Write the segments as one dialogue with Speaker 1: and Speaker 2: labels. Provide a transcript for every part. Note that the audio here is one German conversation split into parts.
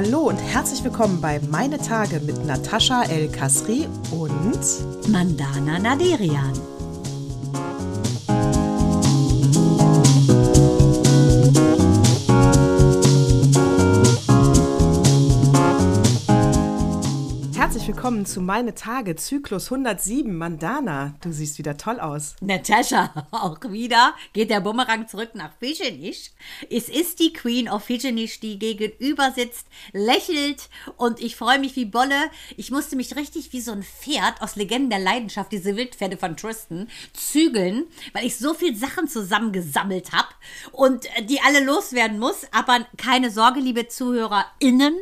Speaker 1: Hallo und herzlich willkommen bei Meine Tage mit Natascha El Kasri und
Speaker 2: Mandana Naderian.
Speaker 1: Willkommen zu Meine Tage, Zyklus 107. Mandana, du siehst wieder toll aus.
Speaker 2: Natascha, auch wieder geht der Bumerang zurück nach Fischenisch. Es ist die Queen of Fischenisch, die gegenüber sitzt, lächelt und ich freue mich wie Bolle. Ich musste mich richtig wie so ein Pferd aus Legenden der Leidenschaft, diese Wildpferde von Tristan, zügeln, weil ich so viel Sachen zusammengesammelt habe und äh, die alle loswerden muss. Aber keine Sorge, liebe ZuhörerInnen,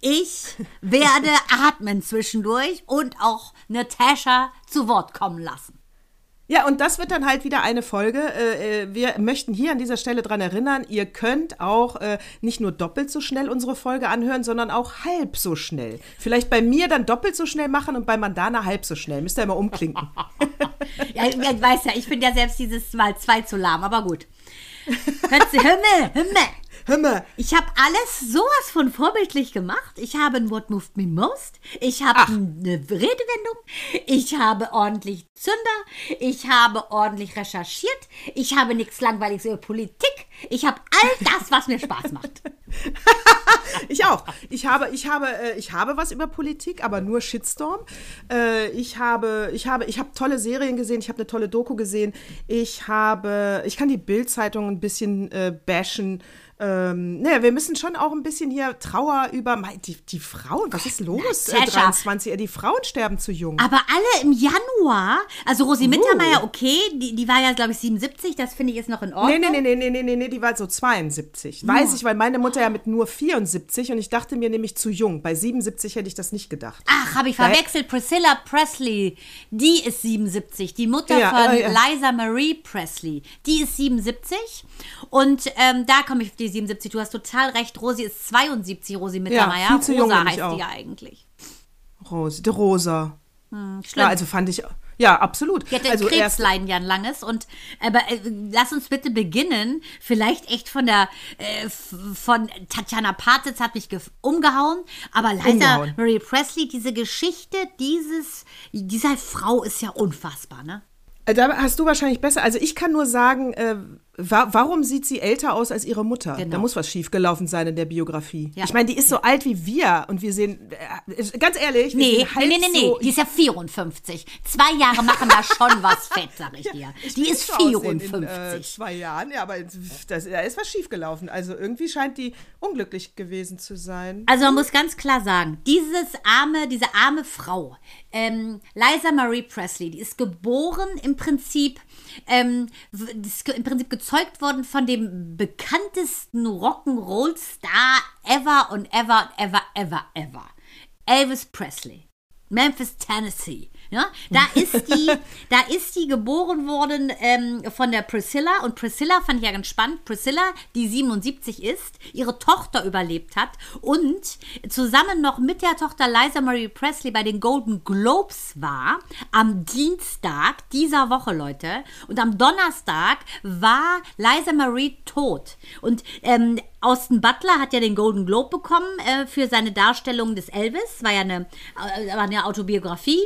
Speaker 2: ich werde atmen zwischendurch und auch Natascha zu Wort kommen lassen.
Speaker 1: Ja, und das wird dann halt wieder eine Folge. Äh, äh, wir möchten hier an dieser Stelle dran erinnern, ihr könnt auch äh, nicht nur doppelt so schnell unsere Folge anhören, sondern auch halb so schnell. Vielleicht bei mir dann doppelt so schnell machen und bei Mandana halb so schnell. Müsst ihr immer umklinken.
Speaker 2: ja, ich weiß ja, ich finde ja selbst dieses Mal zwei zu lahm, aber gut. Himmel, Himmel.
Speaker 1: Hör mal.
Speaker 2: Ich habe alles sowas von vorbildlich gemacht. Ich habe ein What Moved Me Most. Ich habe eine Redewendung. Ich habe ordentlich Zünder. Ich habe ordentlich recherchiert. Ich habe nichts Langweiliges über Politik. Ich habe all das, was mir Spaß macht.
Speaker 1: ich auch. Ich habe, ich habe, äh, ich habe was über Politik, aber nur Shitstorm. Äh, ich habe, ich habe, ich habe tolle Serien gesehen. Ich habe eine tolle Doku gesehen. Ich habe, ich kann die Bild-Zeitung ein bisschen äh, bashen ähm, naja, wir müssen schon auch ein bisschen hier Trauer über die, die Frauen. Was ist los? Äh, 23, die Frauen sterben zu jung.
Speaker 2: Aber alle im Januar, also Rosi uh. Mittermeier, okay, die, die war ja, glaube ich, 77, das finde ich ist noch in Ordnung.
Speaker 1: Nee, nee, nee, nee, nee, nee, nee, die war so 72. Weiß ich, weil meine Mutter ja mit nur 74 und ich dachte mir nämlich zu jung. Bei 77 hätte ich das nicht gedacht.
Speaker 2: Ach, habe ich verwechselt. Priscilla Presley, die ist 77. Die Mutter ja, von ja, ja. Liza Marie Presley, die ist 77. Und ähm, da komme ich auf die 77. Du hast total recht. Rosi ist 72, Rosi Mittermeier. Ja, viel zu Rosa heißt die ja eigentlich.
Speaker 1: Rosi, die Rosa. Hm, ja, also fand ich. Ja, absolut.
Speaker 2: Die hatte
Speaker 1: also
Speaker 2: Krebsleiden ja ein langes. Und aber äh, lass uns bitte beginnen. Vielleicht echt von der äh, von Tatjana Patitz hat mich umgehauen. Aber Liza Marie Presley, diese Geschichte dieses dieser Frau ist ja unfassbar, ne?
Speaker 1: Äh, da hast du wahrscheinlich besser. Also ich kann nur sagen, äh, wa warum sieht sie älter aus als ihre Mutter? Genau. Da muss was schiefgelaufen sein in der Biografie. Ja. Ich meine, die ist so alt wie wir und wir sehen, äh, ganz ehrlich,
Speaker 2: nee, nee, nee, nee, nee, so die ist ja 54. Zwei Jahre machen da schon was fett, sag ich dir. Ja, ich die ist 54. In, äh,
Speaker 1: zwei Jahren, ja, aber das, da ist was schiefgelaufen. Also irgendwie scheint die unglücklich gewesen zu sein.
Speaker 2: Also man muss ganz klar sagen, dieses arme, diese arme Frau, ähm, Liza Marie Presley, die ist geboren im Prinzip, ähm, im Prinzip gezeugt worden von dem bekanntesten Rock'n'Roll-Star ever und ever, ever, ever, ever. Elvis Presley. Memphis, Tennessee. Ja, da ist die, da ist die geboren worden ähm, von der Priscilla und Priscilla fand ich ja ganz spannend. Priscilla, die 77 ist, ihre Tochter überlebt hat und zusammen noch mit der Tochter Liza Marie Presley bei den Golden Globes war am Dienstag dieser Woche, Leute. Und am Donnerstag war Liza Marie tot. Und ähm, Austin Butler hat ja den Golden Globe bekommen äh, für seine Darstellung des Elvis. War ja eine, äh, war eine Autobiografie.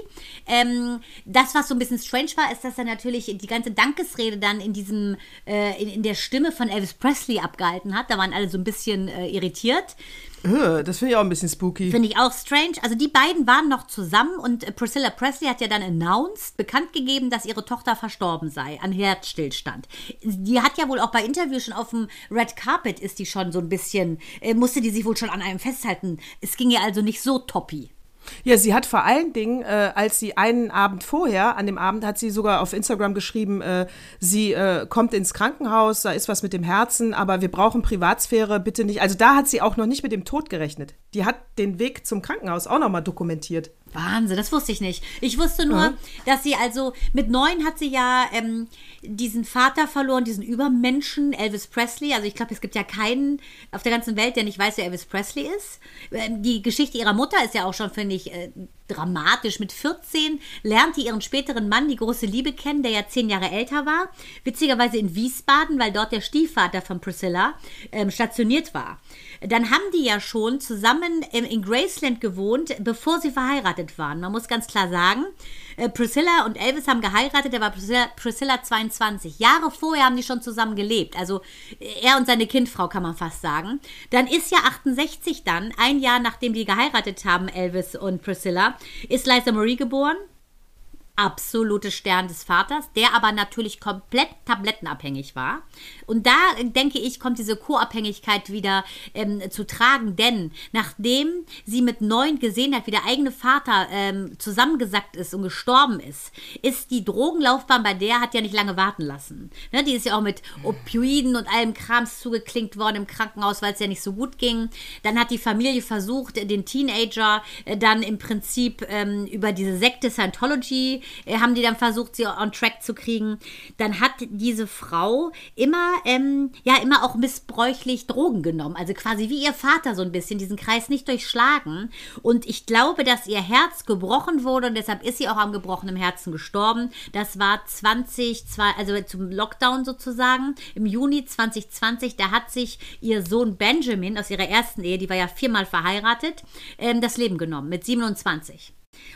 Speaker 2: Ähm, das, was so ein bisschen strange war, ist, dass er natürlich die ganze Dankesrede dann in diesem, äh, in, in, der Stimme von Elvis Presley abgehalten hat. Da waren alle so ein bisschen äh, irritiert.
Speaker 1: Das finde ich auch ein bisschen spooky.
Speaker 2: Finde ich auch strange. Also die beiden waren noch zusammen und äh, Priscilla Presley hat ja dann announced, bekannt gegeben, dass ihre Tochter verstorben sei an Herzstillstand. Die hat ja wohl auch bei Interviews schon auf dem Red Carpet ist die schon so ein bisschen, äh, musste die sich wohl schon an einem festhalten. Es ging ihr also nicht so toppy.
Speaker 1: Ja, sie hat vor allen Dingen, äh, als sie einen Abend vorher, an dem Abend hat sie sogar auf Instagram geschrieben, äh, sie äh, kommt ins Krankenhaus, da ist was mit dem Herzen, aber wir brauchen Privatsphäre, bitte nicht. Also da hat sie auch noch nicht mit dem Tod gerechnet. Die hat den Weg zum Krankenhaus auch nochmal dokumentiert.
Speaker 2: Wahnsinn, das wusste ich nicht. Ich wusste nur,
Speaker 1: Ja.
Speaker 2: dass sie also mit neun hat sie ja ähm, diesen Vater verloren, diesen Übermenschen, Elvis Presley. Also ich glaube, es gibt ja keinen auf der ganzen Welt, der nicht weiß, wer Elvis Presley ist. Ähm, die Geschichte ihrer Mutter ist ja auch schon, finde ich, äh, dramatisch. Mit 14 lernte ihren späteren Mann die große Liebe kennen, der ja zehn Jahre älter war. Witzigerweise in Wiesbaden, weil dort der Stiefvater von Priscilla ähm, stationiert war. Dann haben die ja schon zusammen in Graceland gewohnt, bevor sie verheiratet waren. Man muss ganz klar sagen, äh, Priscilla und Elvis haben geheiratet, da war Priscilla, Priscilla 22. Jahre vorher haben die schon zusammen gelebt. Also äh, er und seine Kindfrau kann man fast sagen. Dann ist ja 68 dann, ein Jahr nachdem die geheiratet haben, Elvis und Priscilla, ist Liza Marie geboren absolute Stern des Vaters, der aber natürlich komplett tablettenabhängig war. Und da äh, denke ich, kommt diese Co-Abhängigkeit wieder ähm, zu tragen, denn nachdem sie mit neun gesehen hat, wie der eigene Vater ähm, zusammengesackt ist und gestorben ist, ist die Drogenlaufbahn bei der hat ja nicht lange warten lassen. Ne, die ist ja auch mit Opioiden und allem Krams zugeklinkt worden im Krankenhaus, weil es ja nicht so gut ging. Dann hat die Familie versucht, den Teenager äh, dann im Prinzip ähm, über diese Sekte Scientology haben die dann versucht, sie on track zu kriegen. Dann hat diese Frau immer, ähm, ja, immer auch missbräuchlich Drogen genommen. Also quasi wie ihr Vater so ein bisschen, diesen Kreis nicht durchschlagen. Und ich glaube, dass ihr Herz gebrochen wurde und deshalb ist sie auch am gebrochenen Herzen gestorben. Das war 20, zwei- also zum Lockdown sozusagen, im Juni 2020. Da hat sich ihr Sohn Benjamin aus ihrer ersten Ehe, die war ja viermal verheiratet, ähm, das Leben genommen mit 27.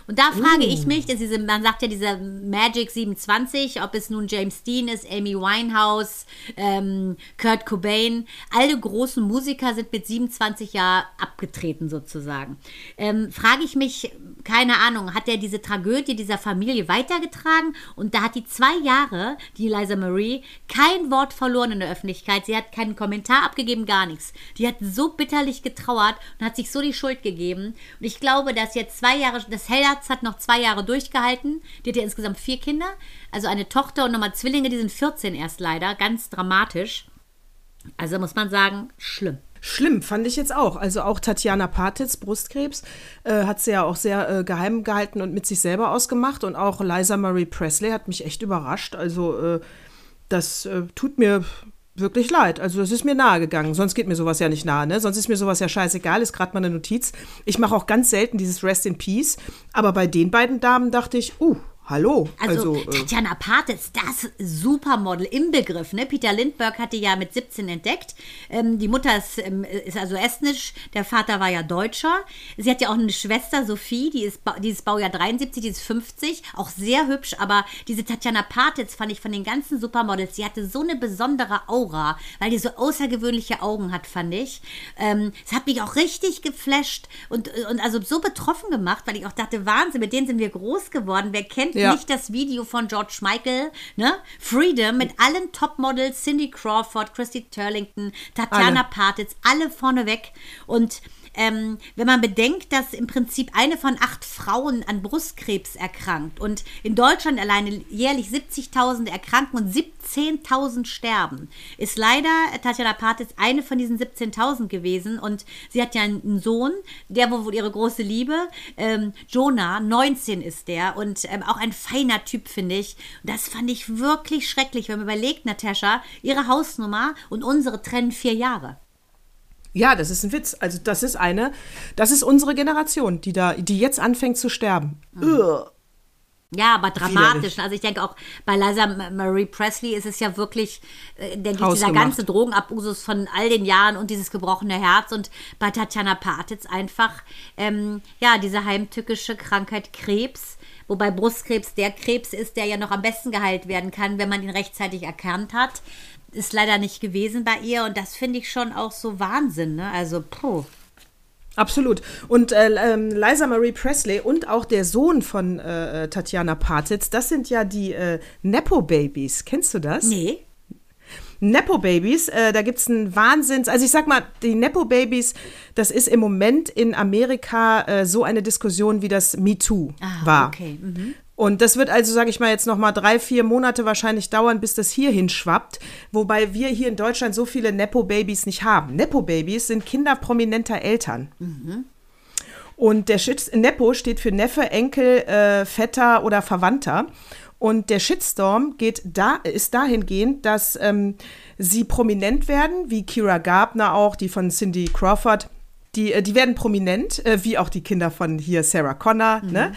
Speaker 2: Und da frage ich mich, dass diese, man sagt ja diese Magic 27, ob es nun James Dean ist, Amy Winehouse, ähm, Kurt Cobain, alle großen Musiker sind mit 27 Jahren abgetreten sozusagen. Ähm, frage ich mich, keine Ahnung, hat er diese Tragödie dieser Familie weitergetragen? Und da hat die zwei Jahre, die Liza Marie, kein Wort verloren in der Öffentlichkeit. Sie hat keinen Kommentar abgegeben, gar nichts. Die hat so bitterlich getrauert und hat sich so die Schuld gegeben. Und ich glaube, dass jetzt zwei Jahre, das Herz hat noch zwei Jahre durchgehalten. Die hat ja insgesamt vier Kinder. Also eine Tochter und nochmal Zwillinge, die sind 14 erst leider. Ganz dramatisch. Also muss man sagen, schlimm.
Speaker 1: Schlimm, fand ich jetzt auch. Also auch Tatjana Patitz, Brustkrebs, äh, hat sie ja auch sehr äh, geheim gehalten und mit sich selber ausgemacht. Und auch Liza Marie Presley hat mich echt überrascht. Also äh, das äh, tut mir wirklich leid. Also das ist mir nahe gegangen. Sonst geht mir sowas ja nicht nahe. Ne? Sonst ist mir sowas ja scheißegal. Ist gerade mal eine Notiz. Ich mache auch ganz selten dieses Rest in Peace. Aber bei den beiden Damen dachte ich, uh, hallo.
Speaker 2: Also,
Speaker 1: äh,
Speaker 2: Tatjana Patitz, das Supermodel im Begriff. Ne? Peter Lindbergh hat die ja mit 17 entdeckt. Ähm, die Mutter ist, ähm, ist also estnisch, der Vater war ja Deutscher. Sie hat ja auch eine Schwester, Sophie, die ist, Ba- die ist Baujahr 73, die ist 50, auch sehr hübsch. Aber diese Tatjana Patitz fand ich von den ganzen Supermodels, die hatte so eine besondere Aura, weil die so außergewöhnliche Augen hat, fand ich. Ähm, es hat mich auch richtig geflasht und, und also so betroffen gemacht, weil ich auch dachte, Wahnsinn, mit denen sind wir groß geworden. Wer kennt
Speaker 1: Ja.
Speaker 2: nicht das Video von George Michael, ne? Freedom mit allen Topmodels, Cindy Crawford, Christy Turlington, Tatjana
Speaker 1: Alle.
Speaker 2: Patitz, alle vorneweg. Und ähm, wenn man bedenkt, dass im Prinzip eine von acht Frauen an Brustkrebs erkrankt und in Deutschland alleine jährlich 70.000 erkranken und 17.000 sterben, ist leider Tatjana Patitz eine von diesen 17.000 gewesen und sie hat ja einen Sohn, der wohl wohl ihre große Liebe, ähm, Jonah, 19 ist der und ähm, auch ein feiner Typ, finde ich. Das fand ich wirklich schrecklich, wenn man überlegt, Natascha, ihre Hausnummer und unsere trennen vier Jahre.
Speaker 1: Ja, das ist ein Witz. Also das ist eine, das ist unsere Generation, die da, die jetzt anfängt zu sterben. Ugh.
Speaker 2: Ja, aber dramatisch.
Speaker 1: Widerlich.
Speaker 2: Also ich denke auch bei Liza Marie Presley ist es ja wirklich, äh, denke ich, dieser ganze Drogenabusus von all den Jahren und dieses gebrochene Herz und bei Tatjana Patitz einfach, ähm, ja, diese heimtückische Krankheit Krebs. Wobei Brustkrebs der Krebs ist, der ja noch am besten geheilt werden kann, wenn man ihn rechtzeitig erkannt hat. Ist leider nicht gewesen bei ihr und das finde ich schon auch so Wahnsinn. Ne? Also, puh.
Speaker 1: Absolut. Und äh, ähm, Liza Marie Presley und auch der Sohn von äh, Tatjana Patitz, das sind ja die äh, Nepo-Babys. Kennst du das?
Speaker 2: Nee.
Speaker 1: Nepo-Babys, äh, da gibt es einen Wahnsinns, also ich sag mal, die Nepo-Babys, das ist im Moment in Amerika äh, so eine Diskussion, wie das MeToo
Speaker 2: Ah,
Speaker 1: war.
Speaker 2: okay. Mhm.
Speaker 1: Und das wird also, sage ich mal, jetzt noch mal drei, vier Monate wahrscheinlich dauern, bis das hier hinschwappt. Wobei wir hier in Deutschland so viele Nepo-Babys nicht haben. Nepo-Babys sind Kinder prominenter Eltern. Und der Shit Nepo steht für Neffe, Enkel, äh, Vetter oder Verwandter. Und der Shitstorm geht da, ist dahingehend, dass ähm, sie prominent werden, wie Kira Gardner auch, die von Cindy Crawford. Die, äh, die werden prominent, äh, wie auch die Kinder von hier Sarah Connor.
Speaker 2: Mhm.
Speaker 1: Ne?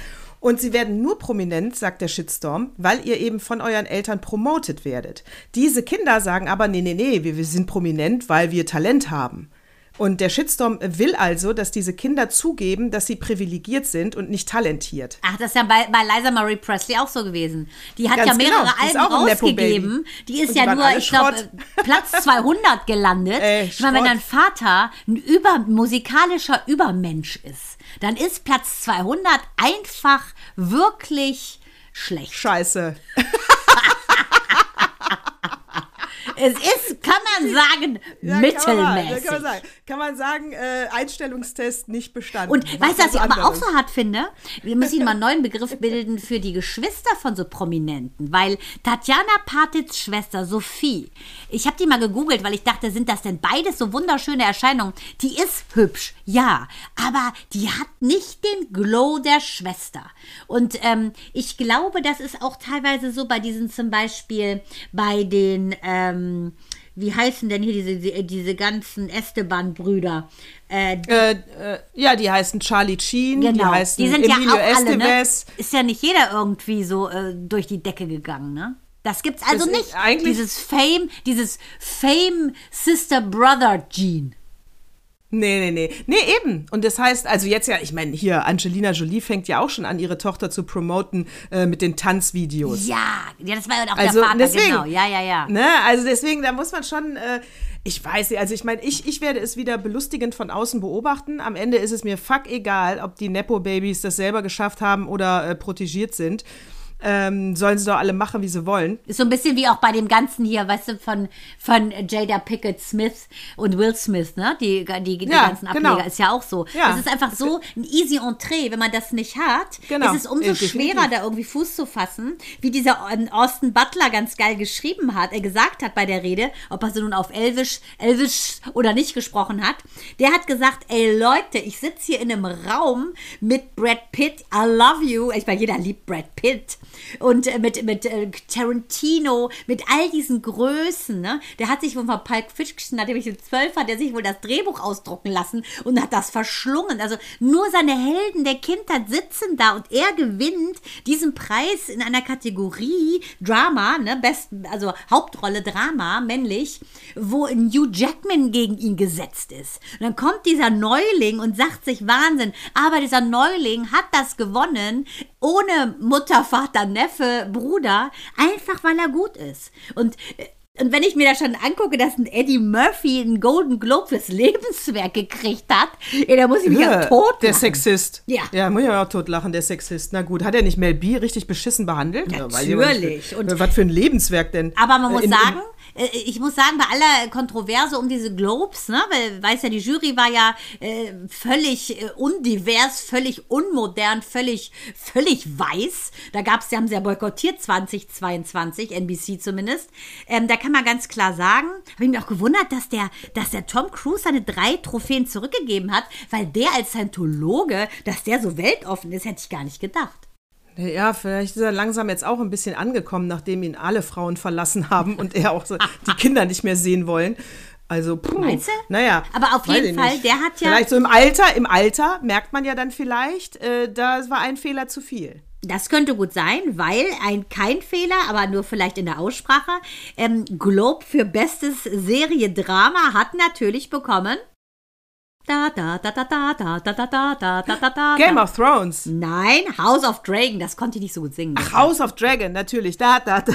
Speaker 1: Und sie werden nur prominent, sagt der Shitstorm, weil ihr eben von euren Eltern promotet werdet. Diese Kinder sagen aber, nee, nee, nee, wir, wir sind prominent, weil wir Talent haben. Und der Shitstorm will also, dass diese Kinder zugeben, dass sie privilegiert sind und nicht talentiert.
Speaker 2: Ach, das ist ja bei, bei Liza Marie Presley auch so gewesen. Die hat
Speaker 1: Ganz
Speaker 2: ja mehrere
Speaker 1: genau,
Speaker 2: Alben rausgegeben. Die ist
Speaker 1: die
Speaker 2: ja nur, ich glaube,
Speaker 1: Schrott.
Speaker 2: Platz 200 gelandet.
Speaker 1: Ey,
Speaker 2: ich meine, wenn dein. Vater ein über, musikalischer Übermensch ist, dann ist Platz 200 einfach wirklich schlecht.
Speaker 1: Scheiße.
Speaker 2: Es ist, kann man sagen,
Speaker 1: Ja,
Speaker 2: mittelmäßig.
Speaker 1: Kann man, kann man sagen, kann man sagen äh, Einstellungstest nicht bestanden.
Speaker 2: Und
Speaker 1: Was
Speaker 2: weißt du, was ich aber auch
Speaker 1: anderes.
Speaker 2: so hart finde? Wir müssen mal einen neuen Begriff bilden für die Geschwister von so Prominenten, weil Tatjana Patits Schwester Sophie, ich habe die mal gegoogelt, weil ich dachte, sind das denn beides so wunderschöne Erscheinungen? Die ist hübsch, ja, aber die hat nicht den Glow der Schwester. Und ähm, ich glaube, das ist auch teilweise so bei diesen zum Beispiel bei den ähm, wie heißen denn hier diese, diese, diese ganzen Esteban-Brüder? Äh,
Speaker 1: Äh, äh, ja, die heißen Charlie Sheen, die
Speaker 2: Genau,
Speaker 1: heißen
Speaker 2: die sind
Speaker 1: Emilio
Speaker 2: ja auch alle, ne?
Speaker 1: Estevez.
Speaker 2: Ist ja nicht jeder irgendwie so äh, durch die Decke gegangen, ne? Das gibt's also
Speaker 1: Das
Speaker 2: nicht.
Speaker 1: eigentlich-
Speaker 2: dieses Fame, dieses Fame Sister Brother Gene.
Speaker 1: Nee, nee, nee. Nee, eben. Und das heißt, also jetzt ja, ich meine, hier, Angelina Jolie fängt ja auch schon an, ihre Tochter zu promoten äh, mit den Tanzvideos.
Speaker 2: Ja, ja, das war ja auch
Speaker 1: Also
Speaker 2: der Vater,
Speaker 1: deswegen,
Speaker 2: genau. Ja, ja, ja.
Speaker 1: Ne? Also deswegen, da muss man schon, äh, ich weiß nicht, also ich meine, ich, ich werde es wieder belustigend von außen beobachten. Am Ende ist es mir fuck egal, ob die Nepo-Babys das selber geschafft haben oder äh, protegiert sind. Ähm, sollen sie doch alle machen, wie sie wollen.
Speaker 2: Ist so ein bisschen wie auch bei dem ganzen hier, weißt du, von, von Jada Pickett Smith und Will Smith, ne? Die, die, die
Speaker 1: Ja,
Speaker 2: ganzen Ableger
Speaker 1: genau.
Speaker 2: ist ja auch so.
Speaker 1: Ja.
Speaker 2: Das ist einfach so ein easy Entree. Wenn man das nicht hat,
Speaker 1: Genau.
Speaker 2: ist es umso
Speaker 1: Äh, definitiv.
Speaker 2: schwerer, da irgendwie Fuß zu fassen. Wie dieser ähm, Austin Butler ganz geil geschrieben hat, er gesagt hat bei der Rede, ob er so nun auf Elvisch, Elvisch oder nicht gesprochen hat. Der hat gesagt, ey Leute, ich sitze hier in einem Raum mit Brad Pitt, I love you. Ich meine, jeder liebt Brad Pitt. Und äh, mit, mit äh, Tarantino, mit all diesen Größen, ne? Der hat sich wohl von Pulp Fiction, nachdem ich zwölf hat, der sich wohl das Drehbuch ausdrucken lassen und hat das verschlungen. Also nur seine Helden der Kindheit sitzen da und er gewinnt diesen Preis in einer Kategorie Drama, ne? Best, also Hauptrolle Drama, männlich, wo Hugh Jackman gegen ihn gesetzt ist. Und dann kommt dieser Neuling und sagt sich Wahnsinn, aber dieser Neuling hat das gewonnen, ohne Mutter, Vater, Neffe, Bruder, einfach weil er gut ist. Und äh, und wenn ich mir das schon angucke, dass ein Eddie Murphy einen Golden Globe fürs Lebenswerk gekriegt hat, ey, da muss ich mich ja,
Speaker 1: Ja,
Speaker 2: tot
Speaker 1: Der
Speaker 2: lachen.
Speaker 1: Sexist.
Speaker 2: Ja.
Speaker 1: Ja, muss ich auch tot lachen, der Sexist. Na gut, hat er nicht Mel B richtig beschissen behandelt? Ja, weiß ich aber nicht.
Speaker 2: Natürlich. Und-
Speaker 1: was für ein Lebenswerk denn?
Speaker 2: Aber man muss
Speaker 1: Äh, in-
Speaker 2: sagen, äh, ich muss sagen, bei aller Kontroverse um diese Globes, ne, weil, weiß ja, die Jury war ja äh, völlig äh, undivers, völlig unmodern, völlig, völlig weiß. Da gab's, die haben sie ja boykottiert 2022, NBC zumindest. Ähm, da kann man ganz klar sagen, habe ich mich auch gewundert, dass der, dass der Tom Cruise seine drei Trophäen zurückgegeben hat, weil der als Scientologe, dass der so weltoffen ist, hätte ich gar nicht gedacht.
Speaker 1: Ja, vielleicht ist er langsam jetzt auch ein bisschen angekommen, nachdem ihn alle Frauen verlassen haben und er auch so die Kinder nicht mehr sehen wollen. Also, puh,
Speaker 2: Meinst du?
Speaker 1: Naja.
Speaker 2: Aber auf jeden Fall,
Speaker 1: nicht.
Speaker 2: der hat ja-
Speaker 1: Vielleicht so im Alter, im Alter merkt man ja dann vielleicht, äh, da war ein Fehler zu viel.
Speaker 2: Das könnte gut sein, weil ein kein Fehler, aber nur vielleicht in der Aussprache. Ähm, Globe für bestes Serie Drama hat natürlich bekommen. Da da da da da da da da da da da da da.
Speaker 1: Game of Thrones.
Speaker 2: Nein, House of Dragon, das konnte ich nicht so gut singen.
Speaker 1: House of Dragon, natürlich. Da, da, da,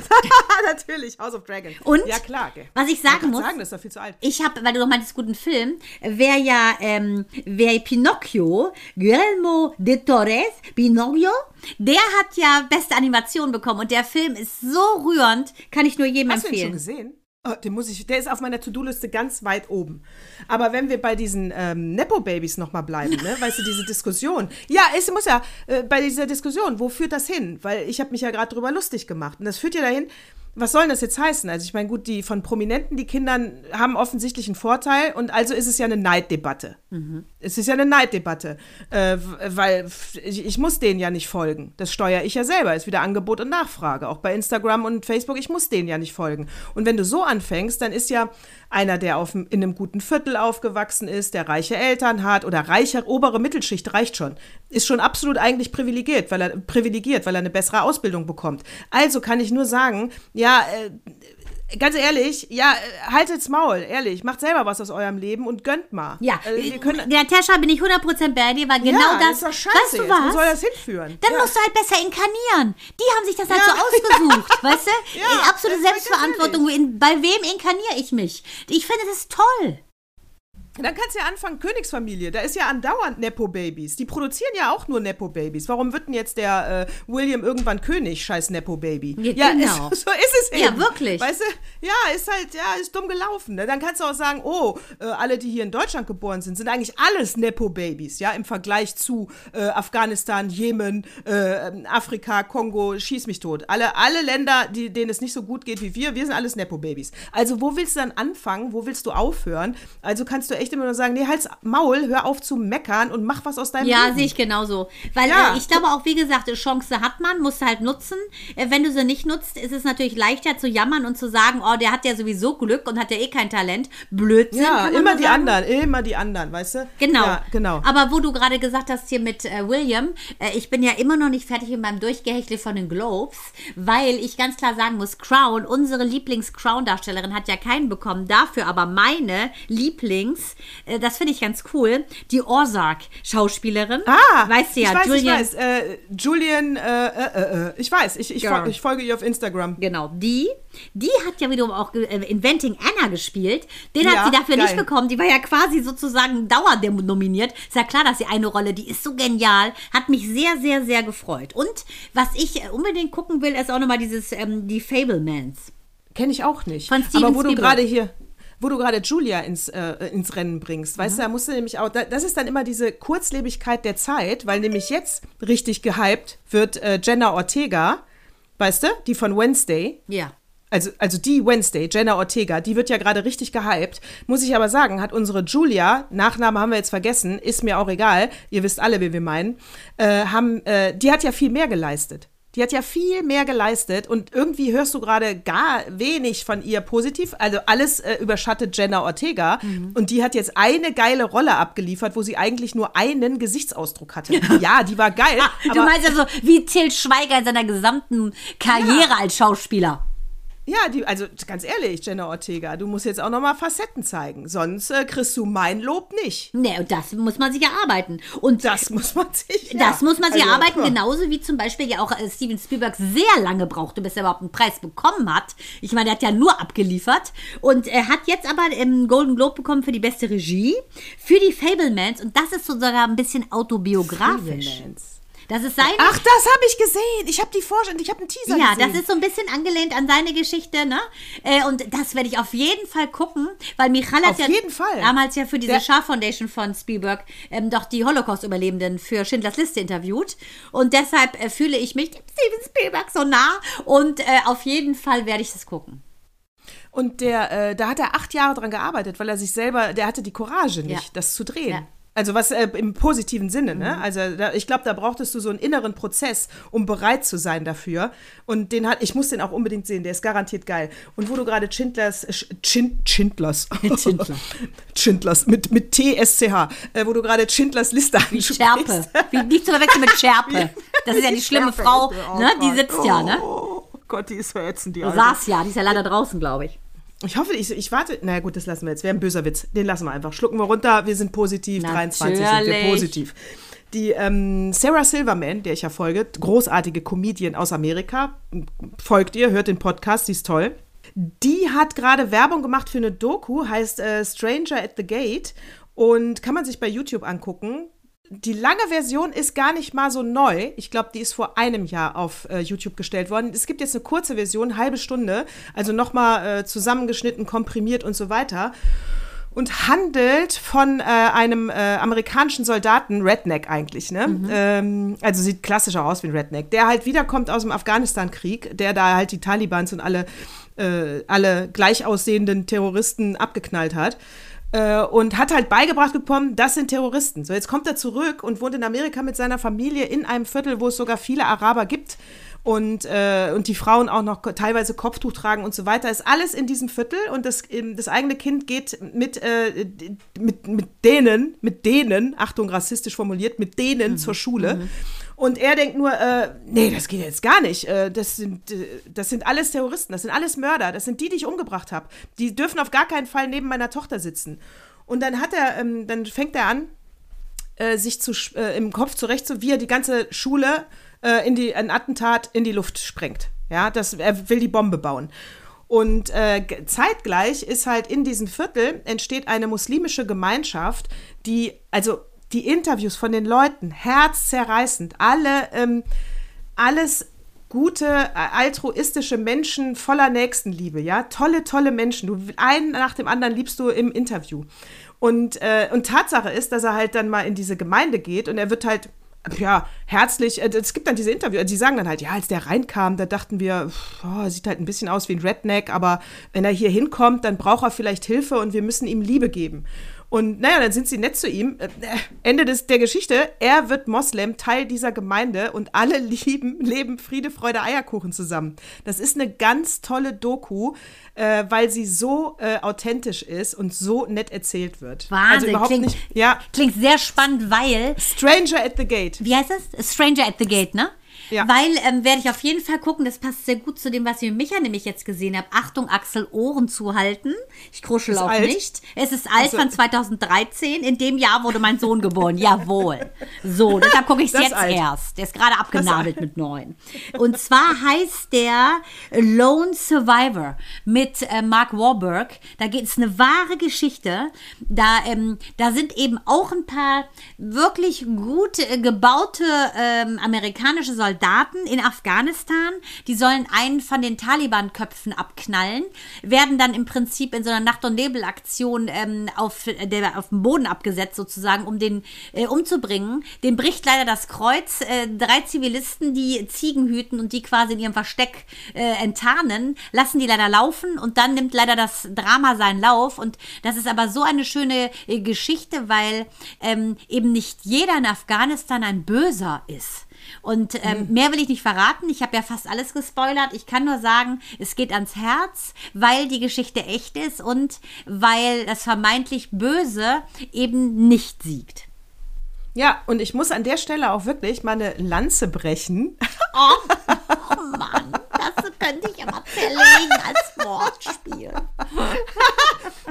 Speaker 1: natürlich, House of Dragon.
Speaker 2: Und?
Speaker 1: Ja, klar.
Speaker 2: Was ich sagen muss,
Speaker 1: sagen, das ist doch viel zu alt.
Speaker 2: ich habe, weil du noch meintest, guten Film, wer ja, ähm, wer Pinocchio, Guillermo de Torres, Pinocchio, der hat ja beste Animation bekommen und der Film ist so rührend, kann ich nur jedem
Speaker 1: Hast du ihn schon
Speaker 2: empfehlen.
Speaker 1: gesehen? Oh, den muss ich, der ist auf meiner To-Do-Liste ganz weit oben. Aber wenn wir bei diesen ähm, Nepo-Babys nochmal bleiben, ne? weißt du, diese Diskussion. Ja, es muss ja, äh, bei dieser Diskussion, wo führt das hin? Weil ich habe mich ja gerade drüber lustig gemacht. Und das führt ja dahin, was soll das jetzt heißen? Also ich meine, gut, die von Prominenten, die Kindern haben offensichtlich einen Vorteil und also ist es ja eine Neiddebatte. Mhm. Es ist ja eine Neiddebatte, äh, weil ich, ich, muss denen ja nicht folgen. Das steuere ich ja selber. Ist wieder Angebot und Nachfrage. Auch bei Instagram und Facebook, ich muss denen ja nicht folgen. Und wenn du so anfängst, dann ist ja einer, der auf, in einem guten Viertel aufgewachsen ist, der reiche Eltern hat oder reiche obere Mittelschicht reicht schon, ist schon absolut eigentlich privilegiert, weil er privilegiert, weil er eine bessere Ausbildung bekommt. Also kann ich nur sagen, ja, äh, ganz ehrlich, ja, haltet's Maul, ehrlich. Macht selber was aus eurem Leben und gönnt mal.
Speaker 2: Ja, äh, können, Natascha, bin ich 100% bei dir, weil genau ja, das,
Speaker 1: ist doch scheiße weißt du was? Wo soll das hinführen?
Speaker 2: Dann ja. musst du halt besser inkarnieren. Die haben sich das halt ja. so ausgesucht, weißt du? Ja, absolute Selbstverantwortung. In, bei wem inkarniere ich mich? Ich finde das toll.
Speaker 1: Dann kannst du ja anfangen, Königsfamilie. Da ist ja andauernd Nepo-Babys. Die produzieren ja auch nur Nepo-Babys. Warum wird denn jetzt der äh, William irgendwann König, scheiß Nepo-Baby?
Speaker 2: Ja, ja genau.
Speaker 1: Ist, so ist es eben.
Speaker 2: Ja, wirklich.
Speaker 1: Weißt du, ja, ist halt, ja, ist dumm gelaufen. Ne? Dann kannst du auch sagen, oh, äh, alle, die hier in Deutschland geboren sind, sind eigentlich alles Nepo-Babys, ja, im Vergleich zu äh, Afghanistan, Jemen, äh, Afrika, Kongo, schieß mich tot. Alle, alle Länder, die, denen es nicht so gut geht wie wir, wir sind alles Nepo-Babys. Also, wo willst du dann anfangen? Wo willst du aufhören? Also kannst du echt immer nur sagen, nee, halt's Maul, hör auf zu meckern und mach was aus deinem
Speaker 2: ja,
Speaker 1: Leben.
Speaker 2: Ja, sehe ich genauso. Weil ja. äh, ich glaube auch, wie gesagt, Chance hat man, muss halt nutzen. Äh, wenn du sie nicht nutzt, ist es natürlich leichter zu jammern und zu sagen, oh, der hat ja sowieso Glück und hat ja eh kein Talent. Blödsinn.
Speaker 1: Ja, immer die sagen. anderen, immer die anderen, weißt du?
Speaker 2: Genau.
Speaker 1: Ja, genau.
Speaker 2: Aber wo du gerade gesagt hast hier mit äh, William, äh, ich bin ja immer noch nicht fertig mit meinem Durchgehechtle von den Globes, weil ich ganz klar sagen muss, Crown, unsere Lieblings-Crown-Darstellerin hat ja keinen bekommen, dafür aber meine Lieblings, das finde ich ganz cool, die Ozark-Schauspielerin.
Speaker 1: Ah,
Speaker 2: weißt du ja,
Speaker 1: ich weiß, Julian. Ich weiß, äh, Julian, äh, äh, äh ich weiß, ich, ich, fol ich, folge ihr auf Instagram.
Speaker 2: Genau, die, die hat ja wiederum auch Inventing Anna gespielt. Den ja, hat sie dafür geil. nicht bekommen. Die war ja quasi sozusagen dauernominiert. Ist ja klar, dass sie eine Rolle, die ist so genial, hat mich sehr, sehr, sehr gefreut. Und was ich unbedingt gucken will, ist auch nochmal dieses, ähm, die Fablemans.
Speaker 1: Kenne ich auch nicht.
Speaker 2: Von Steven
Speaker 1: Aber wo
Speaker 2: Spielberg.
Speaker 1: du gerade hier wo du gerade Julia ins, äh, ins Rennen bringst. Weißt mhm. du, da musst du nämlich auch, das ist dann immer diese Kurzlebigkeit der Zeit, weil nämlich jetzt richtig gehypt wird äh, Jenna Ortega, weißt du, die von Wednesday.
Speaker 2: Ja.
Speaker 1: Also, also die Wednesday, Jenna Ortega, die wird ja gerade richtig gehypt. Muss ich aber sagen, hat unsere Julia, Nachname haben wir jetzt vergessen, ist mir auch egal, ihr wisst alle, wie wir meinen, äh, haben, äh, die hat ja viel mehr geleistet. Die hat ja viel mehr geleistet und irgendwie hörst du gerade gar wenig von ihr positiv. Also alles äh, überschattet Jenna Ortega mhm. und die hat jetzt eine geile Rolle abgeliefert, wo sie eigentlich nur einen Gesichtsausdruck hatte. ja, die war geil.
Speaker 2: Ah, du meinst also wie Till Schweiger in seiner gesamten Karriere ja. als Schauspieler.
Speaker 1: Ja, die, also ganz ehrlich, Jenna Ortega, du musst jetzt auch noch mal Facetten zeigen, sonst äh, kriegst du mein Lob nicht.
Speaker 2: Nee, und das muss man sich erarbeiten. Und
Speaker 1: das muss man sich.
Speaker 2: Das ja. muss man sich also, erarbeiten, ja. genauso wie zum Beispiel ja auch äh, Steven Spielberg sehr lange brauchte, bis er überhaupt einen Preis bekommen hat. Ich meine, er hat ja nur abgeliefert und er hat jetzt aber im Golden Globe bekommen für die beste Regie, für die Fablemans und das ist sogar ein bisschen autobiografisch. Fablemans. Das ist seine.
Speaker 1: Ach, das habe ich gesehen. Ich habe die Vorstellung, ich habe einen Teaser
Speaker 2: ja,
Speaker 1: gesehen.
Speaker 2: Ja, das ist so ein bisschen angelehnt an seine Geschichte, ne? Äh, und das werde ich auf jeden Fall gucken, weil Michal hat
Speaker 1: auf
Speaker 2: ja damals ja für diese Der Schar Foundation von Spielberg ähm, doch die Holocaust-Überlebenden für Schindlers Liste interviewt. Und deshalb äh, fühle ich mich Steven Spielberg so nah. Und äh, auf jeden Fall werde ich das gucken.
Speaker 1: Und der, äh, da hat er acht Jahre dran gearbeitet, weil er sich selber, der hatte die Courage nicht, ja. das zu drehen. Ja. Also was äh, im positiven Sinne, ne? Mhm. Also da, ich glaube, da brauchtest du so einen inneren Prozess, um bereit zu sein dafür. Und den hat, ich muss den auch unbedingt sehen, der ist garantiert geil. Und wo du gerade Schindlers, äh, Schindlers,
Speaker 2: Schindler.
Speaker 1: Schindlers, mit, mit T-S-C-H, äh, wo du gerade Schindlers Liste
Speaker 2: Wie Scherpe. Wie, nicht zu verwechseln mit Scherpe. Das ist ja die schlimme Frau, ne? Die sitzt ja, ne?
Speaker 1: Oh Gott, die ist verätzend, die
Speaker 2: Alte. Saß ja, die ist ja leider draußen, glaube ich.
Speaker 1: Ich hoffe, ich, ich warte. Na naja, gut, das lassen wir jetzt. Wäre ein böser Witz. Den lassen wir einfach. Schlucken wir runter. Wir sind positiv. Natürlich. 23 sind wir positiv. Die ähm, Sarah Silverman, der ich ja folge, großartige Comedian aus Amerika, folgt ihr, hört den Podcast, die ist toll. Die hat gerade Werbung gemacht für eine Doku, heißt äh, Stranger at the Gate und kann man sich bei YouTube angucken die lange Version ist gar nicht mal so neu. Ich glaube, die ist vor einem Jahr auf äh, YouTube gestellt worden. Es gibt jetzt eine kurze Version, halbe Stunde, also nochmal äh, zusammengeschnitten, komprimiert und so weiter. und handelt von äh, einem äh, amerikanischen Soldaten, Redneck eigentlich, ne? Mhm. Ähm, also sieht klassischer aus wie ein Redneck, der halt wiederkommt aus dem Afghanistan-Krieg, der da halt die Talibans und alle, äh, alle gleich aussehenden Terroristen abgeknallt hat. Äh, und hat halt beigebracht bekommen, das sind Terroristen. So, jetzt kommt er zurück und wohnt in Amerika mit seiner Familie in einem Viertel, wo es sogar viele Araber gibt und, äh, und die Frauen auch noch teilweise Kopftuch tragen und so weiter, ist alles in diesem Viertel und das, das eigene Kind geht mit, äh, mit, mit denen, mit denen, Achtung, rassistisch formuliert, mit denen mhm. zur Schule. Mhm. Und er denkt nur, äh, nee, das geht jetzt gar nicht. Äh, das, sind, äh, das sind alles Terroristen, das sind alles Mörder, das sind die, die ich umgebracht habe. Die dürfen auf gar keinen Fall neben meiner Tochter sitzen. Und dann hat er, ähm, dann fängt er an, äh, sich zu, äh, im Kopf zurecht, so wie er die ganze Schule äh, in die, ein Attentat in die Luft sprengt. Ja, das, er will die Bombe bauen. Und äh, zeitgleich ist halt in diesem Viertel entsteht eine muslimische Gemeinschaft, die, also die Interviews von den Leuten, herzzerreißend, alle, ähm, alles gute, äh, altruistische Menschen voller Nächstenliebe, ja, tolle, tolle Menschen. Du einen nach dem anderen liebst du im Interview. Und, äh, und Tatsache ist, dass er halt dann mal in diese Gemeinde geht und er wird halt ja, herzlich, äh, es gibt dann diese Interviews, die sagen dann halt, ja, als der reinkam, da dachten wir, oh, sieht halt ein bisschen aus wie ein Redneck, aber wenn er hier hinkommt, dann braucht er vielleicht Hilfe und wir müssen ihm Liebe geben. Und naja, dann sind sie nett zu ihm. Äh, Ende des, der Geschichte, er wird Moslem, Teil dieser Gemeinde und alle lieben, leben Friede, Freude, Eierkuchen zusammen. Das ist eine ganz tolle Doku, äh, weil sie so äh, authentisch ist und so nett erzählt wird.
Speaker 2: Also Wahnsinn, also überhaupt klingt, nicht, ja. klingt sehr spannend, weil
Speaker 1: Stranger at the Gate.
Speaker 2: Wie heißt das? Stranger at the Gate, ne? Ja. Weil ähm, werde ich auf jeden Fall gucken, das passt sehr gut zu dem, was ich mit Micha nämlich jetzt gesehen habe. Achtung, Axel, Ohren zuhalten. Ich kruschel auch alt. nicht. Es ist alt also. von 2013. In dem Jahr wurde mein Sohn geboren. Jawohl. So, deshalb gucke ich es jetzt alt. erst. Der ist gerade abgenabelt mit neun. Und zwar heißt der Lone Survivor mit äh, Mark Warburg. Da geht es eine wahre Geschichte. Da, ähm, da sind eben auch ein paar wirklich gut äh, gebaute ähm, amerikanische Soldaten Soldaten in Afghanistan, die sollen einen von den Taliban-Köpfen abknallen, werden dann im Prinzip in so einer Nacht- und Nebelaktion ähm, auf, der, auf dem Boden abgesetzt, sozusagen, um den äh, umzubringen. Dem bricht leider das Kreuz. Äh, drei Zivilisten, die Ziegen hüten und die quasi in ihrem Versteck äh, enttarnen, lassen die leider laufen und dann nimmt leider das Drama seinen Lauf. Und das ist aber so eine schöne äh, Geschichte, weil ähm, eben nicht jeder in Afghanistan ein Böser ist. Und ähm, mhm. mehr will ich nicht verraten. Ich habe ja fast alles gespoilert. Ich kann nur sagen, es geht ans Herz, weil die Geschichte echt ist und weil das vermeintlich Böse eben nicht siegt.
Speaker 1: Ja, und ich muss an der Stelle auch wirklich mal eine Lanze brechen.
Speaker 2: Oh, oh Mann, das könnte ich aber zerlegen als Wortspiel.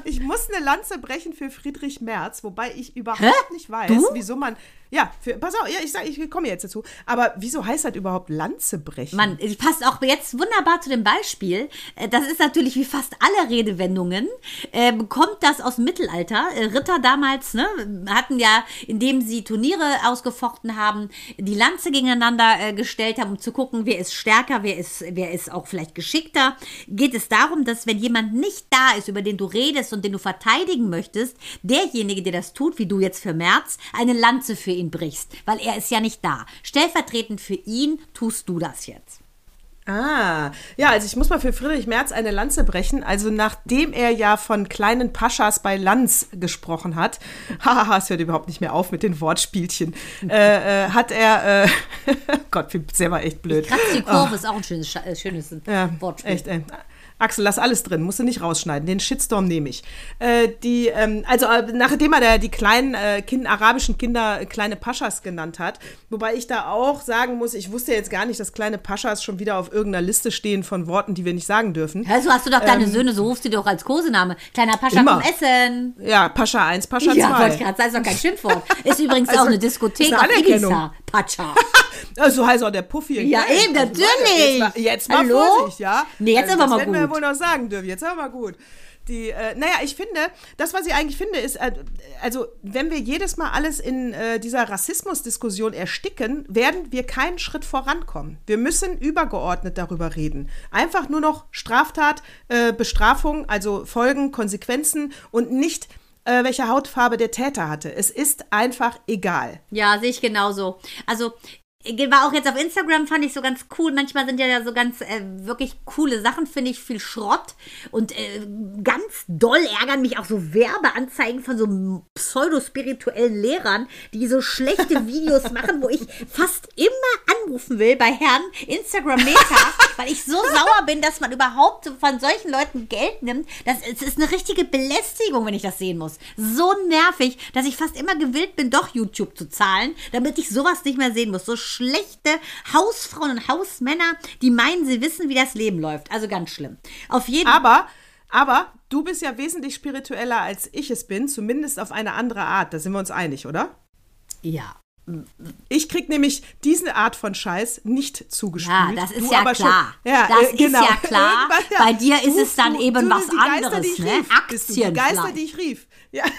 Speaker 1: Ich muss eine Lanze brechen für Friedrich Merz, wobei ich überhaupt Hä? nicht weiß, du? wieso man ja, für, pass auf, ja, ich, sag, ich komme jetzt dazu. Aber wieso heißt das überhaupt Lanze brechen?
Speaker 2: Mann, passt auch jetzt wunderbar zu dem Beispiel. Äh, das ist natürlich wie fast alle Redewendungen. Äh, kommt das aus dem Mittelalter? Äh, Ritter damals ne, hatten ja, indem sie Turniere ausgefochten haben, die Lanze gegeneinander äh, gestellt haben, um zu gucken, wer ist stärker, wer ist, wer ist auch vielleicht geschickter. Geht es darum, dass wenn jemand nicht da ist, über den du redest und den du verteidigen möchtest, derjenige, der das tut, wie du jetzt für Merz, eine Lanze für ihn brichst, weil er ist ja nicht da. Stellvertretend für ihn tust du das jetzt.
Speaker 1: Ah, ja, also ich muss mal für Friedrich Merz eine Lanze brechen. Also nachdem er ja von kleinen Paschas bei Lanz gesprochen hat, haha, es hört überhaupt nicht mehr auf mit den Wortspielchen, äh, äh, hat er, äh, Gott, der war echt blöd.
Speaker 2: Die Kurve oh. ist auch ein schönes, äh, schönes ja, Wortspiel.
Speaker 1: Echt, ey. Axel, lass alles drin, musst du nicht rausschneiden. Den Shitstorm nehme ich. Äh, die, ähm, also äh, nachdem er der, die kleinen äh, kind, arabischen Kinder äh, kleine Paschas genannt hat, wobei ich da auch sagen muss, ich wusste jetzt gar nicht, dass kleine Paschas schon wieder auf irgendeiner Liste stehen von Worten, die wir nicht sagen dürfen.
Speaker 2: Hä, so hast du doch deine ähm, Söhne, so rufst du doch als Kosename. Kleiner Pascha immer. vom Essen.
Speaker 1: Ja, Pascha 1, Pascha 2.
Speaker 2: Ja, wollte ich gerade sagen, ist doch kein Schimpfwort. Ist übrigens also, auch eine Diskothek auf Ibiza. Pacha.
Speaker 1: so heißt auch der Puffy.
Speaker 2: Ja, eben, natürlich.
Speaker 1: Jetzt mal, jetzt mal Hallo? Vorsicht, ja?
Speaker 2: Nee, jetzt also, aber mal gut. Wir
Speaker 1: wohl noch sagen dürfen jetzt aber gut. Die, äh, naja, ich finde, das, was ich eigentlich finde, ist, äh, also, wenn wir jedes Mal alles in äh, dieser Rassismusdiskussion ersticken, werden wir keinen Schritt vorankommen. Wir müssen übergeordnet darüber reden. Einfach nur noch Straftat, äh, Bestrafung, also Folgen, Konsequenzen und nicht äh, welche Hautfarbe der Täter hatte. Es ist einfach egal.
Speaker 2: Ja, sehe ich genauso. Also war auch jetzt auf Instagram, fand ich so ganz cool. Manchmal sind ja da so ganz äh, wirklich coole Sachen, finde ich, viel Schrott. Und äh, ganz doll ärgern mich auch so Werbeanzeigen von so pseudospirituellen Lehrern, die so schlechte Videos machen, wo ich fast immer anrufen will bei Herrn Instagram Meta, weil ich so sauer bin, dass man überhaupt von solchen Leuten Geld nimmt. Das, es ist eine richtige Belästigung, wenn ich das sehen muss. So nervig, dass ich fast immer gewillt bin, doch YouTube zu zahlen, damit ich sowas nicht mehr sehen muss. So schlechte Hausfrauen und Hausmänner, die meinen, sie wissen, wie das Leben läuft. Also ganz schlimm. Auf jeden
Speaker 1: Aber, aber du bist ja wesentlich spiritueller als ich es bin, zumindest auf eine andere Art. Da sind wir uns einig, oder?
Speaker 2: Ja.
Speaker 1: Ich krieg nämlich diese Art von Scheiß nicht zugespült.
Speaker 2: Ja, das ist
Speaker 1: du
Speaker 2: ja klar.
Speaker 1: Schon, ja,
Speaker 2: das
Speaker 1: äh, genau.
Speaker 2: ist ja klar.
Speaker 1: Irgendwann, ja.
Speaker 2: Bei dir ist
Speaker 1: Du-
Speaker 2: es dann
Speaker 1: du-
Speaker 2: eben was
Speaker 1: Geister,
Speaker 2: anderes,
Speaker 1: ich
Speaker 2: ne?
Speaker 1: rief, du. Die
Speaker 2: Aktien
Speaker 1: Geister, die ich rief. Ja.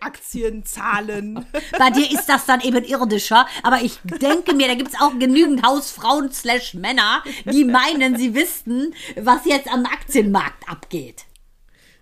Speaker 1: Aktien, Zahlen.
Speaker 2: Bei dir ist das dann eben irdischer. Aber ich denke mir, da gibt es auch genügend Hausfrauen slash Männer, die meinen, sie wüssten, was jetzt am Aktienmarkt abgeht.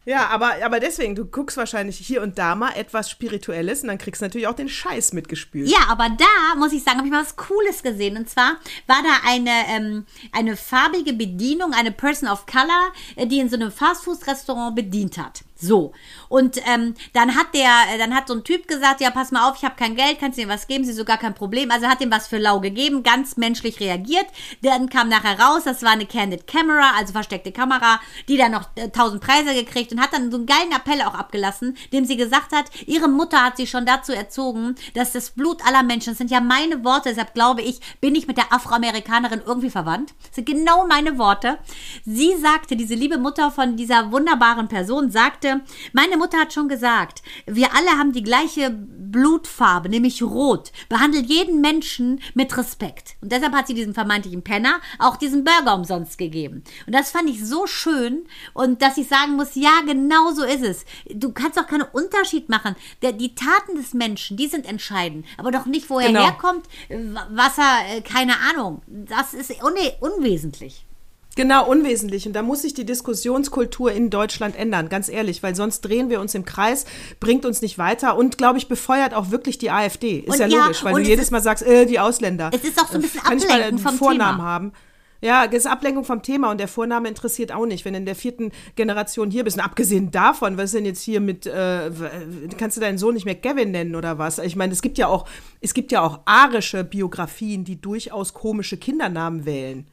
Speaker 1: Ja, aber, aber deswegen, du guckst wahrscheinlich hier und da mal etwas Spirituelles und dann kriegst du natürlich auch den Scheiß mitgespült.
Speaker 2: Ja, aber da muss ich sagen, habe ich mal was Cooles gesehen. Und zwar war da eine, ähm, eine farbige Bedienung, eine Person of Color, äh, die in so einem Fastfood-Restaurant bedient hat. So. Und ähm, dann hat der, äh, dann hat so ein Typ gesagt, ja, pass mal auf, ich habe kein Geld, kannst du ihm was geben? Sie so gar kein Problem. Also hat ihm was für lau gegeben, ganz menschlich reagiert. Dann kam nachher raus, das war eine Candid Camera, also versteckte Kamera, die dann noch äh, 1000 Preise gekriegt und hat dann so einen geilen Appell auch abgelassen, dem sie gesagt hat, ihre Mutter hat sie schon dazu erzogen, dass das Blut aller Menschen, das sind ja meine Worte, deshalb glaube ich, bin ich mit der Afroamerikanerin irgendwie verwandt. Das sind genau meine Worte. Sie sagte, diese liebe Mutter von dieser wunderbaren Person sagte, meine Mutter hat schon gesagt, wir alle haben die gleiche Blutfarbe, nämlich rot. Behandelt jeden Menschen mit Respekt. Und deshalb hat sie diesem vermeintlichen Penner auch diesen Burger umsonst gegeben. Und das fand ich so schön und dass ich sagen muss, ja, genau so ist es. Du kannst auch keinen Unterschied machen. Der, die Taten des Menschen, die sind entscheidend. Aber doch nicht, wo er
Speaker 1: Genau.
Speaker 2: herkommt, was er, äh, keine Ahnung. Das ist un unwesentlich.
Speaker 1: Genau, unwesentlich. Und da muss sich die Diskussionskultur in Deutschland ändern, ganz ehrlich, weil sonst drehen wir uns im Kreis, bringt uns nicht weiter und, glaube ich, befeuert auch wirklich die AfD. Ist
Speaker 2: Und
Speaker 1: ja
Speaker 2: ja,
Speaker 1: logisch, weil du
Speaker 2: es
Speaker 1: jedes
Speaker 2: ist-
Speaker 1: Mal sagst, äh, die Ausländer.
Speaker 2: Es ist auch so ein bisschen
Speaker 1: Kann ich mal
Speaker 2: Ablenken
Speaker 1: einen
Speaker 2: vom
Speaker 1: Vornamen
Speaker 2: Thema.
Speaker 1: haben. Ja, das ist Ablenkung vom Thema und der Vorname interessiert auch nicht, wenn du in der vierten Generation hier bist. Und abgesehen davon, was ist denn jetzt hier mit, äh, kannst du deinen Sohn nicht mehr Gavin nennen oder was? Ich meine, es gibt ja auch, es gibt ja auch arische Biografien, die durchaus komische Kindernamen wählen.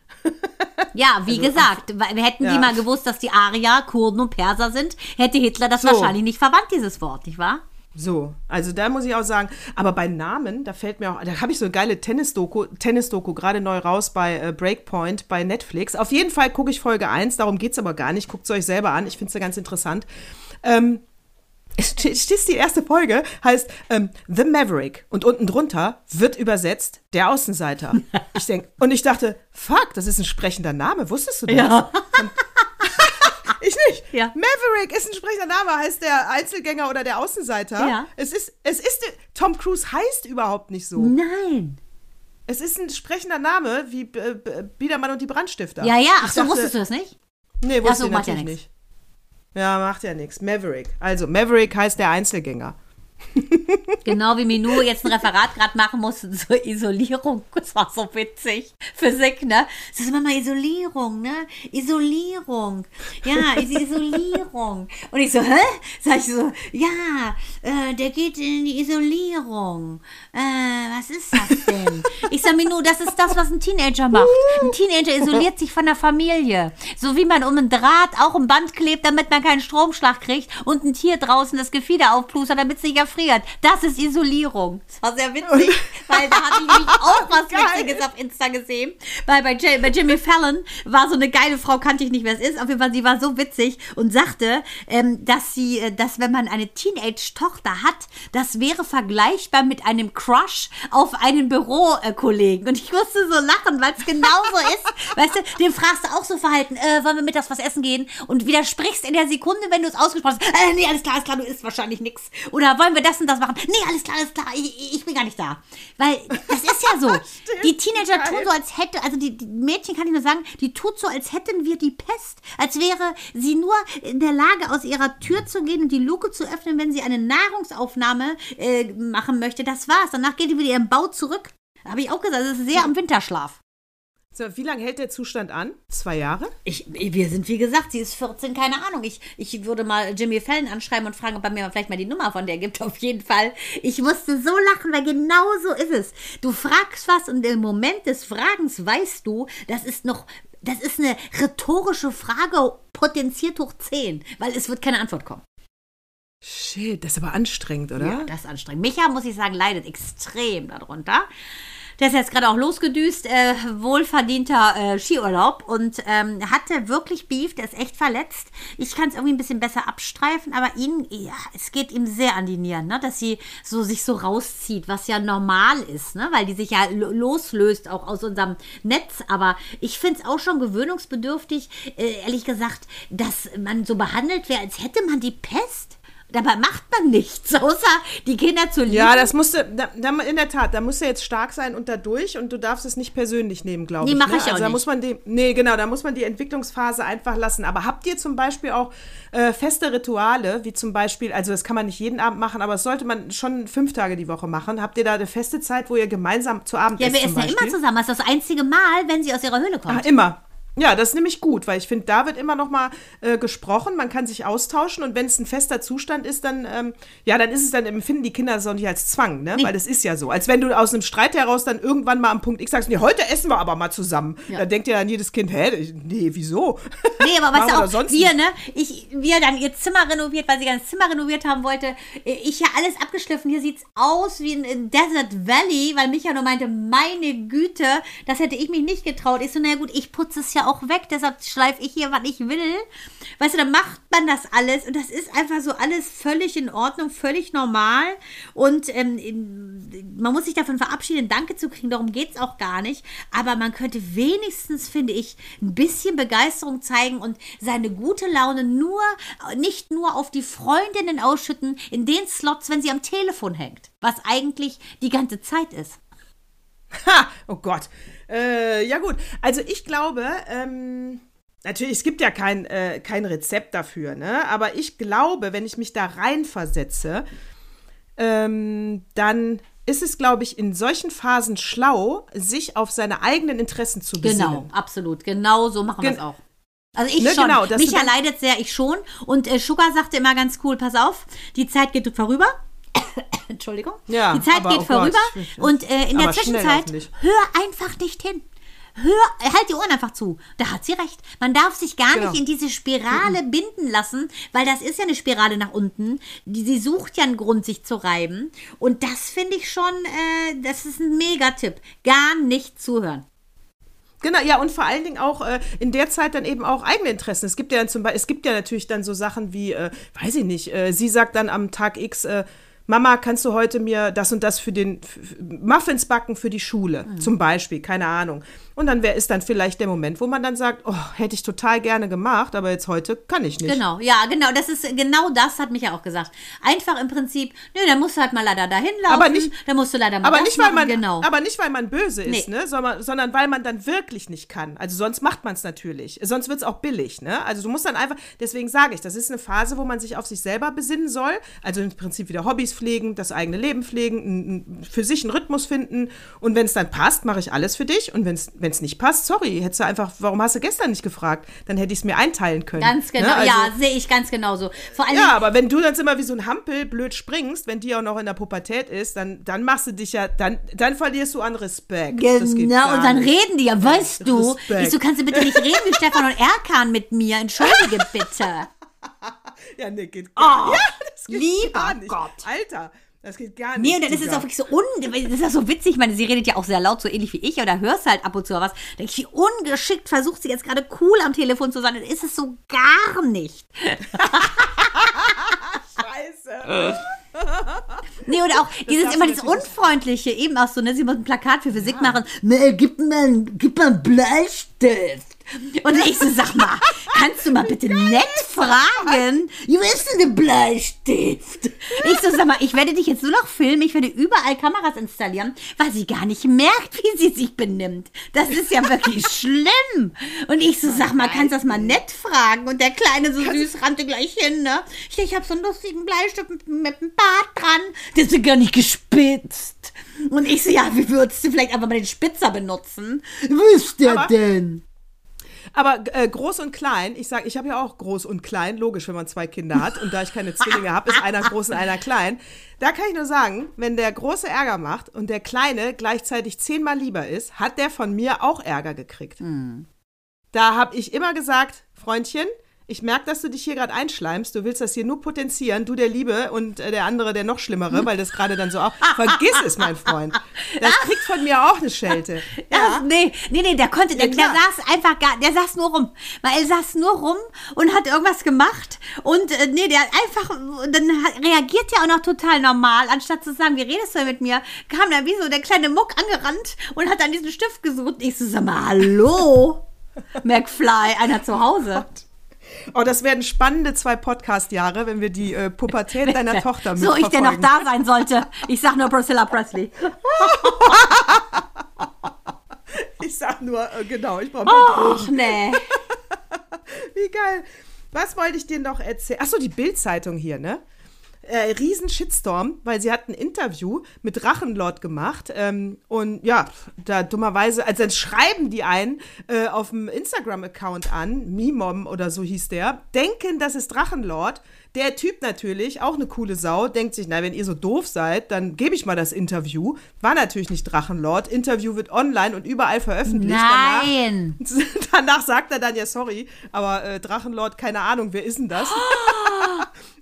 Speaker 2: Ja, wie gesagt, weil wir hätten
Speaker 1: Also, ja.
Speaker 2: die mal gewusst, dass die Arier Kurden und Perser sind, hätte Hitler das
Speaker 1: So.
Speaker 2: wahrscheinlich nicht verwandt, dieses Wort, nicht wahr?
Speaker 1: So, also da muss ich auch sagen, aber bei Namen, da fällt mir auch, da habe ich so eine geile Tennis-Doku, Tennis-Doku gerade neu raus bei äh, Breakpoint bei Netflix. Auf jeden Fall gucke ich Folge 1, darum geht es aber gar nicht. Guckt es euch selber an, ich finde es ja ganz interessant. Ähm, steht die erste Folge, heißt ähm, The Maverick und unten drunter wird übersetzt der Außenseiter. Ich denk, und ich dachte, fuck, das ist ein sprechender Name, wusstest du das?
Speaker 2: Ja.
Speaker 1: Ich nicht.
Speaker 2: Ja.
Speaker 1: Maverick ist ein sprechender Name, heißt der Einzelgänger oder der Außenseiter.
Speaker 2: Ja.
Speaker 1: Es ist, es ist, Tom Cruise heißt überhaupt nicht so.
Speaker 2: Nein.
Speaker 1: Es ist ein sprechender Name wie äh, Biedermann und die Brandstifter.
Speaker 2: Ja, ja, ach so,
Speaker 1: dachte-
Speaker 2: wusstest du das nicht?
Speaker 1: Nee, wusste
Speaker 2: so,
Speaker 1: ich
Speaker 2: ja
Speaker 1: natürlich
Speaker 2: nix.
Speaker 1: nicht. Ja, macht ja nichts. Maverick. Also, Maverick heißt der Einzelgänger.
Speaker 2: Genau wie Minou jetzt ein Referat gerade machen musste zur Isolierung. Das war so witzig. Physik, ne? Das ist immer mal Isolierung, ne? Isolierung. Ja, is- Isolierung. Und ich so, hä? Sag ich so, ja, äh, der geht in die Isolierung. Äh, was ist das denn? Ich sag Minou, das ist das, was ein Teenager macht. Ein Teenager isoliert sich von der Familie. So wie man um ein Draht auch ein Band klebt, damit man keinen Stromschlag kriegt und ein Tier draußen das Gefieder aufplustert, damit es nicht erfriert. Das ist Isolierung. Das war sehr witzig, weil da habe ich nämlich auch was
Speaker 1: Geil.
Speaker 2: Witziges auf Insta gesehen. Weil bei, J bei Jimmy Fallon war so eine geile Frau, kannte ich nicht, wer es ist. Auf jeden Fall, sie war so witzig und sagte, ähm, dass sie, äh, dass wenn man eine Teenage-Tochter hat, das wäre vergleichbar mit einem Crush auf einen Bürokollegen. Und ich musste so lachen, weil es genauso ist. Weißt du, dem fragst du auch so Verhalten, äh, wollen wir mittags was essen gehen? Und widersprichst in der Sekunde, wenn du es ausgesprochen hast, äh, nee, alles klar, alles klar, du isst wahrscheinlich nichts. Oder wollen wir das und das machen? Nee, alles klar, alles klar, ich, ich bin gar nicht da. Weil das ist ja so.
Speaker 1: Stimmt,
Speaker 2: die Teenager
Speaker 1: geil.
Speaker 2: tun so, als hätte, also die, die Mädchen kann ich nur sagen, die tut so, als hätten wir die Pest. Als wäre sie nur in der Lage, aus ihrer Tür zu gehen und die Luke zu öffnen, wenn sie eine Nahrungsaufnahme äh, machen möchte. Das war's. Danach geht die wieder ihren Bau zurück. Habe ich auch gesagt, das ist sehr am Winterschlaf.
Speaker 1: So, wie lange hält der Zustand an? Zwei Jahre?
Speaker 2: Ich, wir sind, wie gesagt, sie ist 14, keine Ahnung. Ich, ich würde mal Jimmy Fallon anschreiben und fragen, ob er mir vielleicht mal die Nummer von der gibt. Auf jeden Fall. Ich musste so lachen, weil genau so ist es. Du fragst was und im Moment des Fragens weißt du, das ist noch, das ist eine rhetorische Frage, potenziert hoch 10, weil es wird keine Antwort kommen.
Speaker 1: Shit, das ist aber anstrengend, oder?
Speaker 2: Ja, das ist anstrengend. Micha, muss ich sagen, leidet extrem darunter. Der ist jetzt gerade auch losgedüst, äh, wohlverdienter äh, Skiurlaub und ähm, hatte wirklich Beef, der ist echt verletzt. Ich kann es irgendwie ein bisschen besser abstreifen, aber ihn, ja, es geht ihm sehr an die Nieren, ne? dass sie so sich so rauszieht, was ja normal ist, ne? weil die sich ja lo- loslöst auch aus unserem Netz. Aber ich finde es auch schon gewöhnungsbedürftig, äh, ehrlich gesagt, dass man so behandelt wäre, als hätte man die Pest. Dabei macht man nichts, außer die Kinder zu lieben.
Speaker 1: Ja, das musste, da, da, in der Tat, da musst du jetzt stark sein und da durch und du darfst es nicht persönlich nehmen, glaube
Speaker 2: Nee,
Speaker 1: ich.
Speaker 2: mach
Speaker 1: ne?
Speaker 2: ich auch
Speaker 1: also da
Speaker 2: nicht.
Speaker 1: muss man die, nee, genau, da muss man die Entwicklungsphase einfach lassen. Aber habt ihr zum Beispiel auch äh, feste Rituale, wie zum Beispiel, also das kann man nicht jeden Abend machen, aber das sollte man schon fünf Tage die Woche machen. Habt ihr da eine feste Zeit, wo ihr gemeinsam zu Abend
Speaker 2: Ja,
Speaker 1: esst
Speaker 2: wir
Speaker 1: zum
Speaker 2: essen ja immer zusammen. Das ist das einzige Mal, wenn sie aus ihrer Höhle kommt.
Speaker 1: Ah, immer. Ja, das ist nämlich gut, weil ich finde, da wird immer noch mal äh, gesprochen, man kann sich austauschen und wenn es ein fester Zustand ist, dann, ähm, ja, dann ist es, dann empfinden die Kinder das auch nicht als Zwang, ne? Weil das ist ja so. Als wenn du aus einem Streit heraus dann irgendwann mal am Punkt X sagst, nee, heute essen wir aber mal zusammen. Da denkt ja dann jedes Kind, hä, nee, wieso?
Speaker 2: Nee, aber
Speaker 1: wir
Speaker 2: auch,
Speaker 1: sonst
Speaker 2: wir, ne? Ich, wir dann ihr Zimmer renoviert, weil sie ganz Zimmer renoviert haben wollte. Ich ja alles abgeschliffen. Hier sieht's aus wie ein in Desert Valley, weil Micha nur meinte, meine Güte, das hätte ich mich nicht getraut. Ich so, naja gut, ich putze es ja auch weg, deshalb schleife ich hier, was ich will. Weißt du, dann macht man das alles und das ist einfach so alles völlig in Ordnung, völlig normal. Und ähm, man muss sich davon verabschieden, Danke zu kriegen, darum geht's auch gar nicht. Aber man könnte wenigstens, finde ich, ein bisschen Begeisterung zeigen und seine gute Laune nur, nicht nur auf die Freundinnen ausschütten, in den Slots, wenn sie am Telefon hängt. Was eigentlich die ganze Zeit ist.
Speaker 1: Ha! Oh Gott. Äh, ja gut, also ich glaube, ähm, natürlich, es gibt ja kein, äh, kein Rezept dafür, ne? Aber ich glaube, wenn ich mich da reinversetze, ähm, dann ist es, glaube ich, in solchen Phasen schlau, sich auf seine eigenen Interessen zu besinnen.
Speaker 2: Genau, absolut. Genau so machen wir es
Speaker 1: Gen-
Speaker 2: auch. Also ich
Speaker 1: Ne,
Speaker 2: schon.
Speaker 1: genau,
Speaker 2: Micha leidet sehr, ich schon. Und äh, Sugar sagte immer ganz cool, pass auf, die Zeit geht vorüber. Entschuldigung.
Speaker 1: Ja,
Speaker 2: die Zeit geht
Speaker 1: oh Gott,
Speaker 2: vorüber.
Speaker 1: ich-
Speaker 2: und äh, in der Zwischenzeit hör einfach nicht hin. Hör, halt die Ohren einfach zu. Da hat sie recht. Man darf sich gar
Speaker 1: Genau.
Speaker 2: nicht in diese Spirale binden lassen, weil das ist ja eine Spirale nach unten. Die, sie sucht ja einen Grund, sich zu reiben. Und das finde ich schon, äh, das ist ein Megatipp. Gar nicht zuhören.
Speaker 1: Genau, ja, und vor allen Dingen auch äh, in der Zeit dann eben auch eigene Interessen. Es gibt ja dann zum Beispiel, es gibt ja natürlich dann so Sachen wie, äh, weiß ich nicht, äh, sie sagt dann am Tag X, äh, Mama, kannst du heute mir das und das für den Muffins backen für die Schule,
Speaker 2: Mhm.
Speaker 1: zum Beispiel, keine Ahnung. Und dann wäre ist dann vielleicht der Moment, wo man dann sagt, oh, hätte ich total gerne gemacht, aber jetzt heute kann ich nicht.
Speaker 2: Genau, ja, genau. Das ist genau das hat mich ja auch gesagt. Einfach im Prinzip, nö, dann musst du halt mal leider dahin laufen.
Speaker 1: Aber nicht-
Speaker 2: dann musst du leider mal
Speaker 1: Aber nicht, weil man,
Speaker 2: genau.
Speaker 1: aber nicht, weil man böse ist,
Speaker 2: Nee.
Speaker 1: ne? sondern, sondern weil man dann wirklich nicht kann. Also sonst macht man es natürlich. Sonst wird es auch billig. Ne? Also du musst dann einfach, deswegen sage ich, das ist eine Phase, wo man sich auf sich selber besinnen soll. Also im Prinzip wieder Hobbys pflegen, das eigene Leben pflegen, für sich einen Rhythmus finden. Und wenn es dann passt, mache ich alles für dich. Und wenn es nicht passt, sorry, hättest du einfach, warum hast du gestern nicht gefragt? Dann hätte ich es mir einteilen können.
Speaker 2: ganz genau,
Speaker 1: ne? also,
Speaker 2: ja, sehe ich ganz genauso. Vor allem,
Speaker 1: Ja, aber wenn du dann immer wie so ein Hampel blöd springst, wenn die auch noch in der Pubertät ist, dann, dann machst du dich ja, dann, dann verlierst du an Respekt.
Speaker 2: Genau, und dann
Speaker 1: nicht.
Speaker 2: reden die ja, weißt du,
Speaker 1: Respekt.
Speaker 2: ich so, kannst du bitte nicht reden wie Stefan und Erkan mit mir, entschuldige bitte.
Speaker 1: Ja, nee, geht
Speaker 2: Oh,
Speaker 1: ja, das geht
Speaker 2: lieber
Speaker 1: gar nicht.
Speaker 2: Gott.
Speaker 1: Alter, das geht gar nicht.
Speaker 2: Nee, und dann ist es auch wirklich so un, das ist ja so witzig, ich meine, sie redet ja auch sehr laut, so ähnlich wie ich, da hörst halt ab und zu was. Da denk ich, wie ungeschickt versucht sie jetzt gerade cool am Telefon zu sein, dann ist es so gar nicht.
Speaker 1: Scheiße.
Speaker 2: Nee, und auch dieses immer dieses. Unfreundliche, eben auch so, ne, sie muss ein Plakat für Physik machen. Nee, gib mir, ein- gib mir einen Bleistift. Und ich so, sag mal, kannst du mal bitte nett fragen? Wo ist denn der Bleistift? Ich so, sag mal, ich werde dich jetzt nur noch filmen, ich werde überall Kameras installieren, weil sie gar nicht merkt, wie sie sich benimmt. Das ist ja wirklich schlimm. Und ich so, sag mal, kannst du das mal nett fragen? Und der Kleine so süß rannte gleich hin, ne? Ich, ich habe so einen lustigen Bleistift mit, mit einem Bart dran. Der ist ja gar nicht gespitzt. Und ich so, ja, wie würdest du vielleicht einfach mal den Spitzer benutzen? Wo ist der
Speaker 1: Aber-
Speaker 2: denn?
Speaker 1: Aber äh, groß und klein, ich sage, ich habe ja auch groß und klein, logisch, wenn man zwei Kinder hat. Und da ich keine Zwillinge habe, ist einer groß und einer klein. Da kann ich nur sagen, wenn der große Ärger macht und der kleine gleichzeitig zehnmal lieber ist, hat der von mir auch Ärger gekriegt. Da habe ich immer gesagt, Freundchen, ich merke, dass du dich hier gerade einschleimst. Du willst das hier nur potenzieren. Du der Liebe und äh, der andere der noch schlimmere, weil das gerade dann so auch. Vergiss es, mein Freund. Das kriegt von mir auch eine Schelte.
Speaker 2: Ja. nee, nee, nee, der konnte, der, der saß einfach gar, der saß nur rum. Weil er saß nur rum und hat irgendwas gemacht und äh, nee, der hat einfach, dann hat, reagiert er auch noch total normal, anstatt zu sagen, wie redest du denn mit mir, kam dann wie so der kleine Muck angerannt und hat dann diesen Stift gesucht. Ich so, sag mal, hallo, McFly, einer zu Hause.
Speaker 1: Oh, das werden spannende zwei Podcast-Jahre, wenn wir die äh, Pubertät deiner Tochter
Speaker 2: So ich denn noch
Speaker 1: mitverfolgen.
Speaker 2: da sein sollte. Ich sag nur Priscilla Presley.
Speaker 1: Ich sag nur, äh, genau, ich brauche mal
Speaker 2: Och, nee.
Speaker 1: Wie geil. Was wollte ich dir noch erzählen? Achso, die Bild-Zeitung hier, ne? Äh, riesen Shitstorm, weil sie hat ein Interview mit Drachenlord gemacht. Ähm, und ja, da dummerweise, also dann schreiben die einen äh, auf dem Instagram-Account an, Mimom oder so hieß der, denken, das ist Drachenlord. Der Typ natürlich, auch eine coole Sau, denkt sich, na, wenn ihr so doof seid, dann gebe ich mal das Interview. War natürlich nicht Drachenlord. Interview wird online und überall veröffentlicht. Danach-
Speaker 2: Nein.
Speaker 1: Danach sagt er dann ja, sorry, aber äh, Drachenlord, keine Ahnung, wer ist denn das?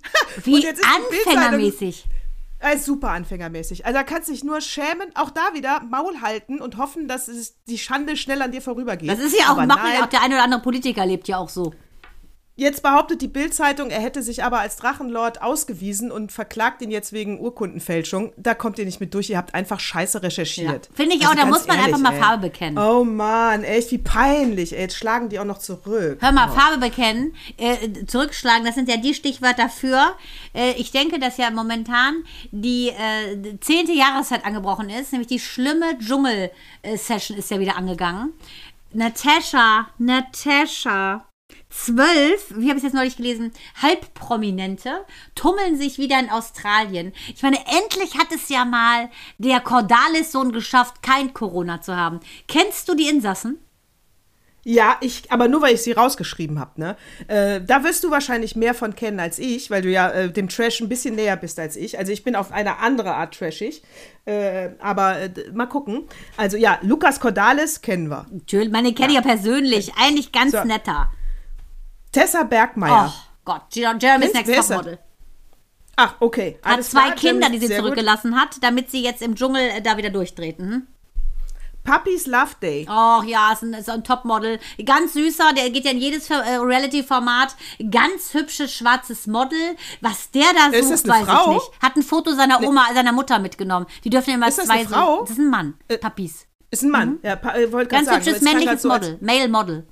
Speaker 2: Wie anfängermäßig.
Speaker 1: Er ist super anfängermäßig. Also da kannst du dich nur schämen, auch da wieder Maul halten und hoffen, dass es die Schande schnell an dir vorübergeht.
Speaker 2: Das ist ja auch,
Speaker 1: nein,
Speaker 2: auch der eine oder andere Politiker lebt ja auch so.
Speaker 1: Jetzt behauptet die Bild-Zeitung, er hätte sich aber als Drachenlord ausgewiesen und verklagt ihn jetzt wegen Urkundenfälschung. Da kommt ihr nicht mit durch, ihr habt einfach scheiße recherchiert.
Speaker 2: Finde ich
Speaker 1: Also
Speaker 2: auch, da muss man
Speaker 1: ehrlich,
Speaker 2: einfach mal
Speaker 1: ey.
Speaker 2: Farbe bekennen.
Speaker 1: Oh Mann, echt, wie peinlich. Ey, jetzt schlagen die auch noch zurück.
Speaker 2: Hör mal, Farbe bekennen, äh, zurückschlagen, das sind ja die Stichwörter dafür. Äh, ich denke, dass ja momentan die äh, zehnte Jahreszeit angebrochen ist, nämlich die schlimme Dschungel-Session ist ja wieder angegangen. Natascha, Natascha. Zwölf, wie habe ich es jetzt neulich gelesen, Halbprominente tummeln sich wieder in Australien. Ich meine, endlich hat es ja mal der Cordalis-Sohn geschafft, kein Corona zu haben. Kennst du die Insassen?
Speaker 1: Ja, ich, aber nur weil ich sie rausgeschrieben habe, ne? Äh, da wirst du wahrscheinlich mehr von kennen als ich, weil du ja äh, dem Trash ein bisschen näher bist als ich. Also ich bin auf eine andere Art trashig. Äh, aber äh, mal gucken. Also ja, Lukas Cordalis kennen wir.
Speaker 2: Natürlich, meine kenne ich ja persönlich. Eigentlich ganz
Speaker 1: So.
Speaker 2: netter.
Speaker 1: Tessa Bergmeier.
Speaker 2: Oh Gott, Jer- Jeremy's Next Topmodel.
Speaker 1: Ach, okay.
Speaker 2: Hat
Speaker 1: Alles
Speaker 2: zwei
Speaker 1: klar,
Speaker 2: Kinder, die sie
Speaker 1: sehr gut.
Speaker 2: zurückgelassen hat, damit sie jetzt im Dschungel äh, da wieder durchtreten. Hm?
Speaker 1: Puppies Love Day.
Speaker 2: Oh ja, ist ein, ist ein Topmodel. Ganz süßer, der geht ja in jedes äh, Reality-Format. Ganz hübsches schwarzes Model. Was der da
Speaker 1: Ist
Speaker 2: sucht, weiß
Speaker 1: Frau?
Speaker 2: ich nicht. Hat ein Foto seiner Oma, seiner Mutter mitgenommen. Die dürfen immer
Speaker 1: Ist das
Speaker 2: zwei
Speaker 1: eine Frau?
Speaker 2: so. Das ist ein Mann. Puppies.
Speaker 1: Ist ein Mann. Ja, pa- äh,
Speaker 2: Mhm. Ganz
Speaker 1: sagen.
Speaker 2: hübsches männliches
Speaker 1: so,
Speaker 2: Model. Male Model.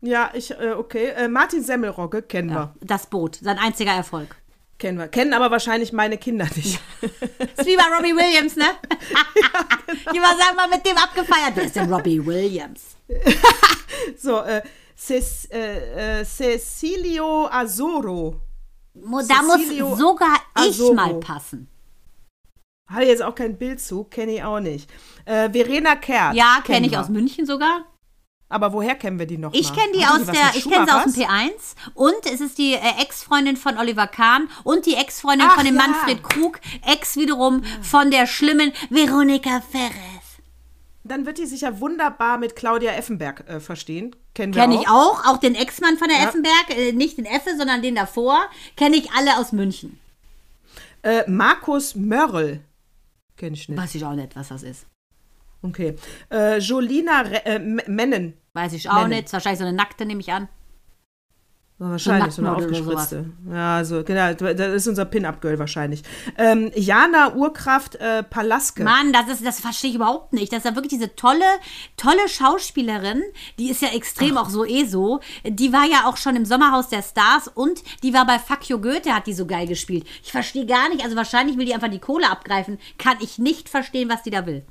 Speaker 1: Ja, ich, äh, okay. Äh, Martin Semmelrogge kennen wir.
Speaker 2: Das Boot. Sein einziger Erfolg.
Speaker 1: Kennen wir. Kennen aber wahrscheinlich meine Kinder nicht.
Speaker 2: ist wie bei Robbie Williams, ne? Die war, sag mal, mit dem abgefeiert. Wer ist denn Robbie Williams?
Speaker 1: So, äh, Ces, äh, äh, Cecilio Azoro.
Speaker 2: Mo- Da muss
Speaker 1: Cecilio
Speaker 2: sogar ich
Speaker 1: Azoro.
Speaker 2: mal passen.
Speaker 1: Habe jetzt auch kein Bild zu, kenne ich auch nicht. Äh, Verena Kehrt.
Speaker 2: Ja, kenne ich
Speaker 1: wir.
Speaker 2: aus München sogar.
Speaker 1: Aber woher kennen wir die noch
Speaker 2: Ich kenne die aus
Speaker 1: was
Speaker 2: der, ich kenne sie aus dem
Speaker 1: Schumachers?
Speaker 2: P1 und es ist die äh, Ex-Freundin von Oliver Kahn und die Ex-Freundin von dem
Speaker 1: ja.
Speaker 2: Manfred Krug, Ex wiederum von der schlimmen Veronika Ferres.
Speaker 1: Dann wird die sich ja wunderbar mit Claudia Effenberg äh, verstehen. Kennen wir
Speaker 2: Kenne
Speaker 1: auch.
Speaker 2: ich auch, auch den Ex-Mann von der
Speaker 1: Ja.
Speaker 2: Effenberg, äh, nicht den Effe, sondern den davor, kenne ich alle aus München.
Speaker 1: Äh, Markus Mörl. Kenn ich nicht.
Speaker 2: Weiß ich auch nicht, was das ist.
Speaker 1: Okay. Äh, Jolina Re äh, Mennen.
Speaker 2: Weiß ich auch
Speaker 1: Nennen.
Speaker 2: nicht. Wahrscheinlich so eine Nackte, nehme ich an.
Speaker 1: Wahrscheinlich, so, eine aufgespritzte. Ja, so, genau, das ist unser Pin-Up-Girl wahrscheinlich. Ähm, Jana Urkraft äh, Palaske.
Speaker 2: Mann, das ist, das verstehe ich überhaupt nicht. Das ist ja wirklich diese tolle, tolle Schauspielerin, die ist ja extrem auch so eh so. Die war ja auch schon im Sommerhaus der Stars und die war bei Fuck You Goethe, hat die so geil gespielt. Ich verstehe gar nicht, also wahrscheinlich will die einfach die Kohle abgreifen. Kann ich nicht verstehen, was die da will.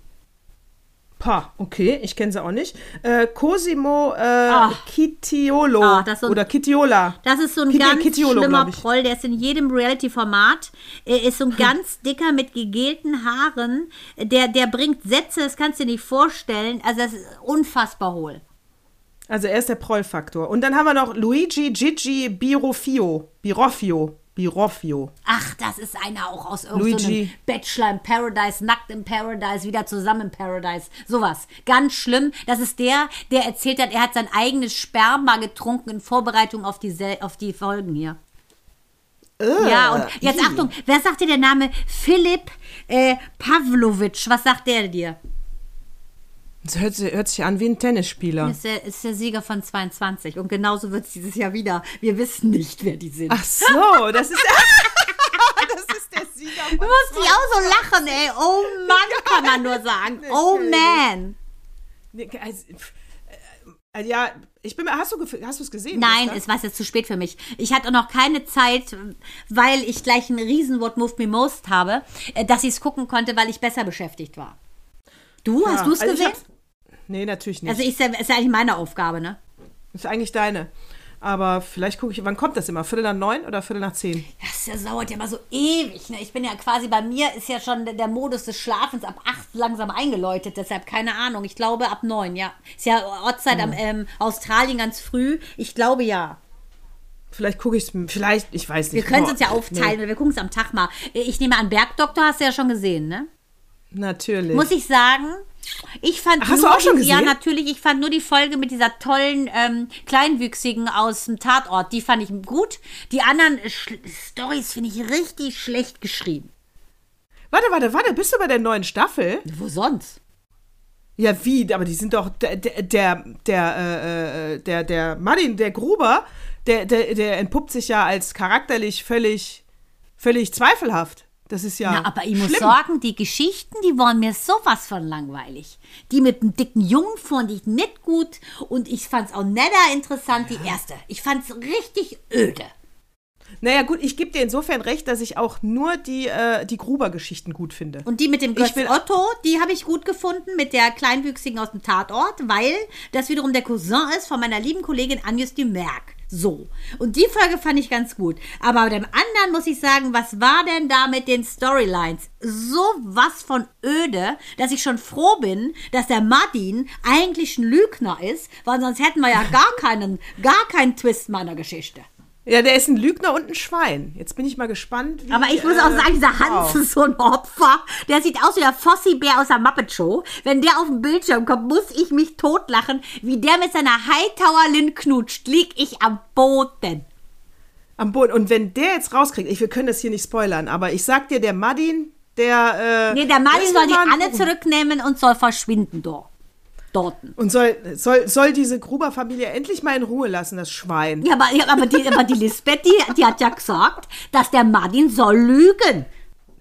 Speaker 1: Pah, okay, ich kenne sie auch nicht. Äh, Cosimo äh,
Speaker 2: Ah, das ist so ein-
Speaker 1: oder Kitiola.
Speaker 2: Das ist so ein
Speaker 1: Kiti-
Speaker 2: ganz
Speaker 1: Kitiolo,
Speaker 2: schlimmer. Proll, der ist in jedem Reality-Format. Er ist so ein ganz dicker mit gegelten Haaren. Der, der bringt Sätze, das kannst du dir nicht vorstellen. Also das ist unfassbar hohl.
Speaker 1: Also er ist der Prollfaktor. Und dann haben wir noch Luigi Gigi Birofio. Biroffio. Biroffio.
Speaker 2: Ach, das ist einer auch aus irgendeinem
Speaker 1: Luigi.
Speaker 2: Bachelor in Paradise, Nackt in Paradise, wieder zusammen in Paradise. Sowas. Ganz schlimm. Das ist der, der erzählt hat, er hat sein eigenes Sperma getrunken in Vorbereitung auf die, Sel auf die Folgen hier. ja, und jetzt. Achtung, wer sagt dir der Name Philipp äh, Pavlovic? Was sagt der dir?
Speaker 1: Das hört, sich- hört sich an wie ein Tennisspieler.
Speaker 2: Ist der, ist der Sieger von 22 und genauso wird es dieses Jahr wieder. Wir wissen nicht, wer die sind.
Speaker 1: Ach so, das ist, das ist der Sieger.
Speaker 2: Du musst dich auch so lachen, ey. Oh Mann, kann man nur sagen. Oh man.
Speaker 1: Also, pf, äh, ja, ich bin hast du hast du es gesehen?
Speaker 2: Nein, es war jetzt zu spät für mich. Ich hatte noch keine Zeit, weil ich gleich ein riesen What Moved Me Most habe, äh, dass ich es gucken konnte, weil ich besser beschäftigt war. Du,
Speaker 1: Ja,
Speaker 2: hast du es
Speaker 1: also
Speaker 2: gesehen?
Speaker 1: Nee, natürlich nicht.
Speaker 2: Also ich, ist ja eigentlich meine Aufgabe, ne?
Speaker 1: das ist eigentlich deine. Aber vielleicht gucke ich, wann kommt das immer? Viertel nach neun oder Viertel nach zehn?
Speaker 2: Das ja, dauert ja mal so ewig. Ne? Ich bin ja quasi, bei mir ist ja schon der, Modus des Schlafens ab acht langsam eingeläutet. Deshalb keine Ahnung. Ich glaube ab neun, ja. Ist ja Ortszeit am ähm, Australien ganz früh. Ich glaube ja.
Speaker 1: Vielleicht gucke ich es, vielleicht, ich weiß
Speaker 2: Wir
Speaker 1: nicht.
Speaker 2: können es uns ja aufteilen. Wir gucken es am Tag mal. Ich nehme an, Bergdoktor hast du ja schon gesehen, ne?
Speaker 1: Nee, natürlich.
Speaker 2: Muss ich sagen, ich fand
Speaker 1: Ach, hast
Speaker 2: nur
Speaker 1: du auch schon
Speaker 2: die, Ja,
Speaker 1: gesehen?
Speaker 2: natürlich. Ich fand nur die Folge mit dieser tollen ähm, Kleinwüchsigen aus dem Tatort. Die fand ich gut. Die anderen Sch Stories finde ich richtig schlecht geschrieben.
Speaker 1: warte, warte, warte, bist du bei der neuen Staffel?
Speaker 2: Wo sonst?
Speaker 1: Ja, wie? Aber die sind doch der, der, der, der, äh, äh, der, der Martin, der Gruber, der, der, der entpuppt sich ja als charakterlich völlig, völlig zweifelhaft. Das ist ja.
Speaker 2: Na, aber ich muss
Speaker 1: schlimm.
Speaker 2: sagen, die Geschichten, die waren mir sowas von langweilig. Die mit dem dicken Jungen fand ich nicht gut und ich fand es auch netter interessant, die erste. Ich fand es richtig öde.
Speaker 1: Naja, gut, ich gebe dir insofern recht, dass ich auch nur die, äh, die Gruber-Geschichten gut finde.
Speaker 2: Und die mit dem Götz
Speaker 1: will-
Speaker 2: Otto, die habe ich gut gefunden, mit der Kleinwüchsigen aus dem Tatort, weil das wiederum der Cousin ist von meiner lieben Kollegin Agnes Dumerc. So. Und die Folge fand ich ganz gut. Aber bei dem anderen muss ich sagen, was war denn da mit den Storylines? So was von öde, dass ich schon froh bin, dass der Martin eigentlich ein Lügner ist, weil sonst hätten wir ja gar keinen, gar keinen Twist meiner Geschichte.
Speaker 1: Ja, der ist ein Lügner und ein Schwein. Jetzt bin ich mal gespannt. Wie,
Speaker 2: Aber ich muss auch
Speaker 1: äh,
Speaker 2: sagen, dieser Hans
Speaker 1: wow.
Speaker 2: ist so ein Opfer. Der sieht aus wie der Fossi-Bär aus der Muppet Show. Wenn der auf den Bildschirm kommt, muss ich mich totlachen. Wie der mit seiner Hightower-Lin knutscht, lieg ich am Boden.
Speaker 1: Am Boden. Und wenn der jetzt rauskriegt, ich, wir können das hier nicht spoilern, aber ich sag dir, der Madin, der. Äh,
Speaker 2: Nee, der
Speaker 1: ist
Speaker 2: soll die Anne zurücknehmen und soll verschwinden dort. Dorten.
Speaker 1: Und soll, soll, soll diese Gruber-Familie endlich mal in Ruhe lassen, das Schwein.
Speaker 2: Ja, aber, ja, aber, die, aber die Lisbeth, die, die hat ja gesagt, dass der Martin soll lügen.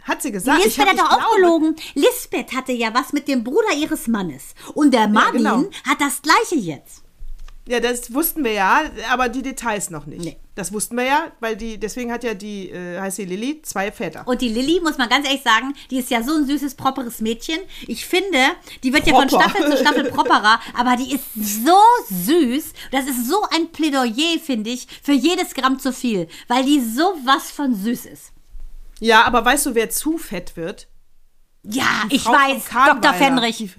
Speaker 1: Hat sie
Speaker 2: Die
Speaker 1: gesagt. ich
Speaker 2: Lisbeth hat doch auch gelogen. Lisbeth hatte ja was mit dem Bruder ihres Mannes. Und der Martin
Speaker 1: genau.
Speaker 2: hat das gleiche jetzt.
Speaker 1: Ja, das wussten wir ja, aber die Details noch nicht.
Speaker 2: Nee.
Speaker 1: Das wussten wir ja, weil die, deswegen hat ja die, äh, heißt die Lilly, zwei Väter.
Speaker 2: Und die Lilly, muss man ganz ehrlich sagen, die ist ja so ein süßes, properes Mädchen. Ich finde, die wird ja von
Speaker 1: Proper.
Speaker 2: Staffel zu Staffel properer, aber die ist so süß. Das ist so ein Plädoyer, finde ich, für jedes Gramm zu viel, weil die so was von süß ist.
Speaker 1: Ja, aber weißt du, wer zu fett wird?
Speaker 2: Ja, ich weiß. Dr. Fenrich.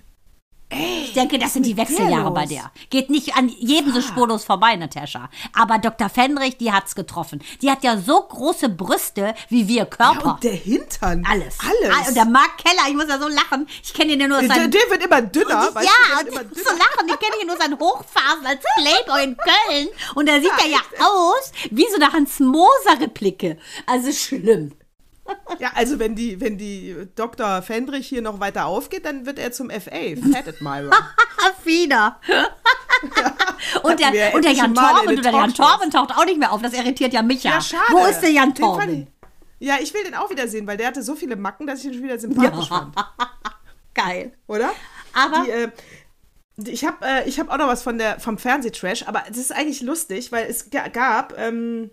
Speaker 2: Ich denke, das sind die Wechseljahre bei der. Geht nicht an jedem so spurlos vorbei, Natascha. Aber Dr. Fenrich, die hat's getroffen. Die hat ja so große Brüste wie wir
Speaker 1: Ja,
Speaker 2: Körper.
Speaker 1: und der Hintern.
Speaker 2: Alles.
Speaker 1: Alles.
Speaker 2: Ah, Und der Mark Keller, ich muss ja so lachen. Ich kenne ihn ja nur aus
Speaker 1: der,
Speaker 2: seinen...
Speaker 1: der wird immer dünner.
Speaker 2: Und
Speaker 1: weißt
Speaker 2: ja,
Speaker 1: du, immer
Speaker 2: ich muss
Speaker 1: dünner.
Speaker 2: so lachen. Ich kenne ihn nur seinen Hochphasen als Playboy in Köln. Und da sieht er ja aus wie so eine Hans-Moser-Replike. Also schlimm.
Speaker 1: Ja, also wenn die, wenn die Dr. Fendrich hier noch weiter aufgeht, dann wird er zum FA, Fat Admiral.
Speaker 2: Affiner. und, der, und der Jan Torben, der Jan. Torben taucht auch nicht mehr auf. Das irritiert ja mich ja.
Speaker 1: Ja, schade.
Speaker 2: Wo ist der Jan Torben?
Speaker 1: Ja, ich will den auch wieder sehen, weil der hatte so viele Macken, dass ich ihn schon wieder sympathisch fand.
Speaker 2: Geil.
Speaker 1: Oder?
Speaker 2: Aber-
Speaker 1: Die, äh, ich habe äh, ich hab auch noch was von der, vom Fernsehtrash, aber es ist eigentlich lustig, weil es ga- gab. Ähm,